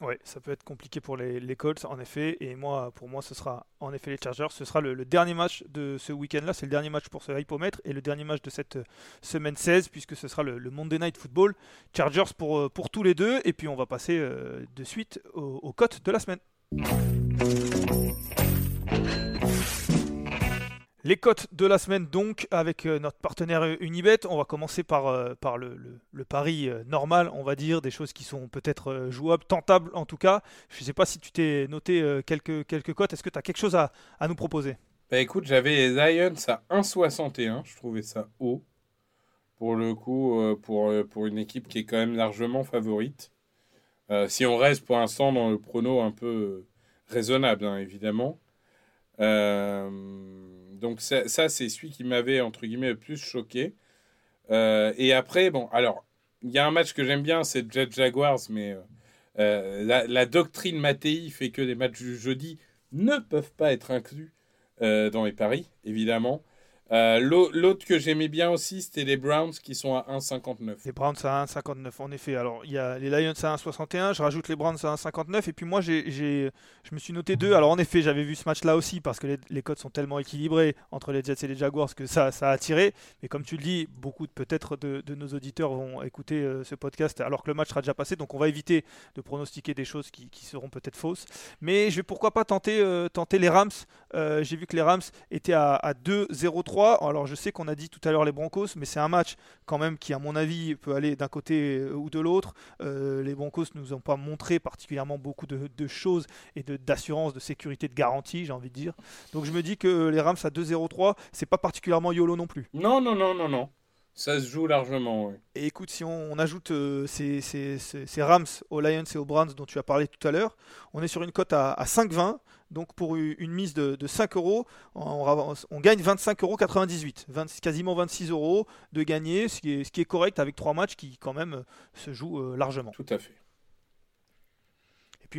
Ouais, ça peut être compliqué pour les, Colts, en effet. Et moi, pour moi, ce sera en effet les Chargers. Ce sera le, dernier match de ce week-end-là. C'est le dernier match pour ce hypomètre et le dernier match de cette euh, semaine 16, puisque ce sera le, Monday Night Football. Chargers pour, euh, pour tous les deux. Et puis, on va passer euh, de suite aux cotes de la semaine. Les cotes de la semaine donc avec euh, notre partenaire euh, Unibet. On va commencer par, euh, le, pari normal, on va dire, des choses qui sont peut-être jouables, tentables en tout cas. Je ne sais pas si tu t'es noté quelques, cotes. Est-ce que tu as quelque chose à, nous proposer? Bah écoute, j'avais les Lions à 1,61. Je trouvais ça haut. Pour le coup, pour, une équipe qui est quand même largement favorite. Si on reste pour l'instant dans le prono un peu raisonnable, hein, évidemment. Euh, donc ça, ça, c'est celui qui m'avait, entre guillemets, le plus choqué. Euh, et après, bon, alors, il y a un match que j'aime bien, c'est Jet Jaguars, mais euh, la, doctrine Mattei fait que les matchs du jeudi ne peuvent pas être inclus dans les paris, évidemment. Euh, l'au- L'autre que j'aimais bien aussi, c'était les Browns qui sont à 1,59. Les Browns à 1,59 en effet. Alors il y a les Lions à 1,61, je rajoute les Browns à 1,59 et puis moi j'ai, je me suis noté deux. Alors en effet j'avais vu ce match-là aussi parce que les, codes sont tellement équilibrés entre les Jets et les Jaguars que ça, ça a attiré. Mais comme tu le dis, beaucoup peut-être de, nos auditeurs vont écouter euh, ce podcast alors que le match sera déjà passé. Donc on va éviter de pronostiquer des choses qui, seront peut-être fausses. Mais je vais pourquoi pas tenter, euh, tenter les Rams. J'ai vu que les Rams étaient à, à 2-0-3. Alors je sais qu'on a dit tout à l'heure les Broncos, mais c'est un match quand même qui, à mon avis, peut aller d'un côté euh, ou de l'autre. Euh, les Broncos ne nous ont pas montré particulièrement beaucoup de, de choses et de- d'assurance, de, sécurité, de garantie, j'ai envie de dire. Donc je me dis que les Rams à 2-0-3, c'est pas particulièrement YOLO non plus. Non, non, non, non, non. Ça se joue largement, oui. Et écoute, si on, on ajoute euh, ces, ces- ces- ces Rams aux Lions et aux Browns dont tu as parlé tout à l'heure, on est sur une cote à, à 5,20. Donc pour une mise de, de 5 euros, on, gagne 25,98 euros, 20 quasiment 26 euros de gagner, ce qui est, ce qui est correct avec trois matchs qui quand même se jouent euh, largement. Tout à fait.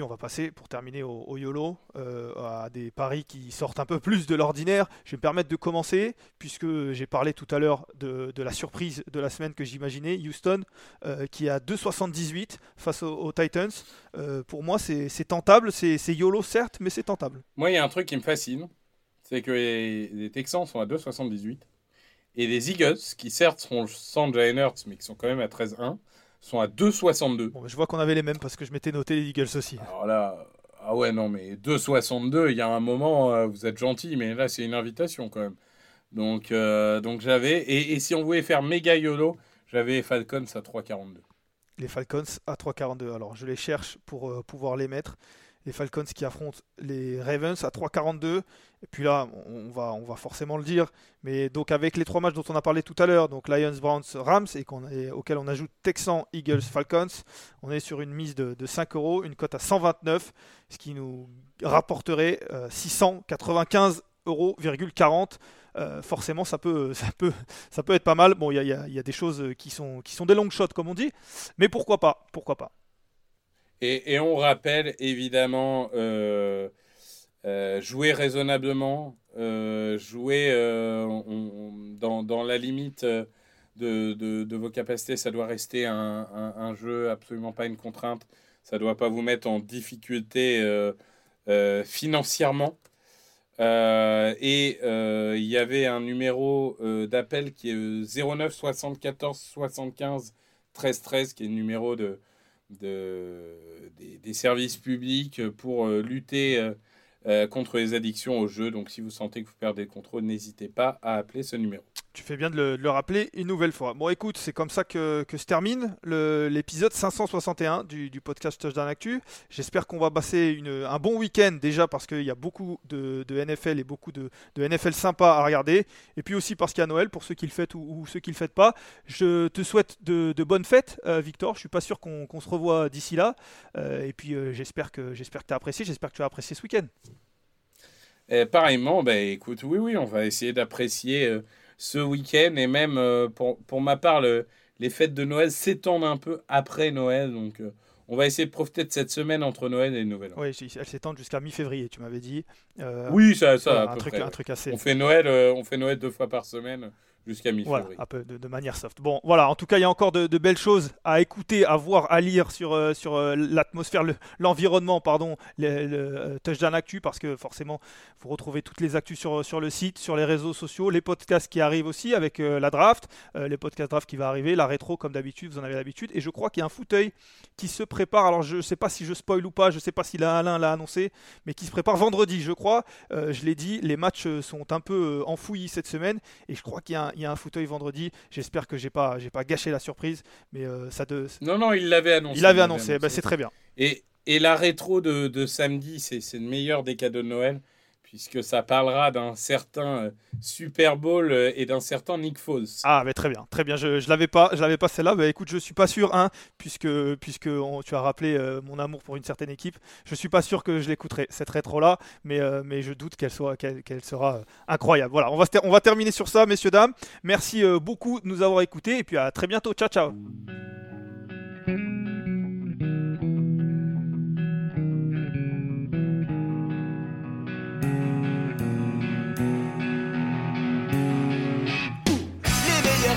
On va passer, pour terminer au, YOLO, euh, à des paris qui sortent un peu plus de l'ordinaire. Je vais me permettre de commencer, puisque j'ai parlé tout à l'heure de, la surprise de la semaine que j'imaginais, Houston, euh, qui est à 2,78 face aux, Titans. Euh, pour moi, c'est tentable, c'est YOLO certes, mais c'est tentable. Moi, il y a un truc qui me fascine, c'est que les, Texans sont à 2,78 et les Eagles, qui certes seront sans Jalen Hurts, mais qui sont quand même à 13-1, sont à 2,62. Bon, je vois qu'on avait les mêmes parce que je m'étais noté les Eagles aussi. Alors là, ah ouais, non, mais 2,62, il y a un moment, euh, vous êtes gentil, mais là, c'est une invitation quand même. Donc, euh, donc j'avais, et, si on voulait faire méga YOLO, j'avais Falcons à 3,42. Les Falcons à 3,42. Alors, je les cherche pour euh, pouvoir les mettre les Falcons qui affrontent les Ravens à 3,42. Et puis là, on va, on va forcément le dire, mais donc avec les trois matchs dont on a parlé tout à l'heure, donc Lions, Browns, Rams, et, auquel on ajoute Texans, Eagles, Falcons, on est sur une mise de, 5 euros, une cote à 129, ce qui nous rapporterait 695 euh, euros, euh, forcément, ça peut, ça, peut, être pas mal. Bon, il y a, des choses qui sont, qui sont des long shots, comme on dit, mais pourquoi pas Pourquoi pas et, on rappelle évidemment euh, euh, jouer raisonnablement, euh, jouer dans, la limite de, vos capacités. Ça doit rester un, jeu, absolument pas une contrainte. Ça ne doit pas vous mettre en difficulté financièrement. et il y avait un numéro d'appel qui est 09 74 75 13 13, qui est le numéro de, de, des, services publics pour euh, lutter euh, euh, contre les addictions au jeu. Donc si vous sentez que vous perdez le contrôle, n'hésitez pas à appeler ce numéro. Tu fais bien de le, rappeler une nouvelle fois. Bon, écoute, c'est comme ça que, se termine l'épisode 561 du, podcast Touchdown Actu. J'espère qu'on va passer un bon week-end déjà parce qu'il y a beaucoup de, NFL et beaucoup de, NFL sympa à regarder. Et puis aussi parce qu'il y a Noël pour ceux qui le fêtent ou, ceux qui le fêtent pas. Je te souhaite de, bonnes fêtes, euh, Victor. Je suis pas sûr qu'on se revoie d'ici là. Euh, et puis euh, j'espère que tu as apprécié. J'espère que tu as apprécié ce week-end. pareillement, ben, écoute, oui, oui, on va essayer d'apprécier ce week-end. Et même, euh, pour, pour, ma part, les fêtes de Noël s'étendent un peu après Noël. Donc, euh, on va essayer de profiter de cette semaine entre Noël et Noël. Oui, elles s'étendent jusqu'à mi-février, tu m'avais dit. Euh, oui, ça, ça. un, truc, un truc assez. On fait, Noël, on fait Noël deux fois par semaine jusqu'à mi-février. Voilà, un peu de, manière soft. Bon, voilà, en tout cas, il y a encore de, belles choses à écouter, à voir, à lire sur, euh, sur euh, l'atmosphère, l'environnement, pardon, le, le euh, Touchdown Actu, parce que forcément, vous retrouvez toutes les actus sur, sur le site, sur les réseaux sociaux, les podcasts qui arrivent aussi avec la draft, les podcasts draft qui va arriver, la rétro comme d'habitude, vous en avez l'habitude, et je crois qu'il y a un fauteuil qui se prépare, alors je ne sais pas si je spoil ou pas, je ne sais pas si Alain l'a annoncé, mais qui se prépare vendredi, je crois, je l'ai dit, les matchs sont un peu enfouis cette semaine, et je crois qu'il y a il y a un fauteuil vendredi. J'espère que j'ai pas, j'ai pas gâché la surprise, mais euh, ça de. Non, non, il l'avait annoncé. Il l'avait annoncé. Bah, c'est très bien. Et, et la rétro de, de samedi, c'est le meilleur des cadeaux de Noël puisque ça parlera d'un certain euh, Super Bowl euh, et d'un certain Nick Foles. Ah, mais très bien, très bien. Je, je l'avais pas, je l'avais pas celle-là. mais écoute, je suis pas sûr, hein, puisque tu as rappelé euh, mon amour pour une certaine équipe. Je suis pas sûr que je l'écouterai cette rétro-là, mais mais je doute qu'elle soit qu'elle sera incroyable. Voilà, on va on va terminer sur ça, messieurs dames. Merci beaucoup de nous avoir écoutés et puis à très bientôt. Ciao, ciao.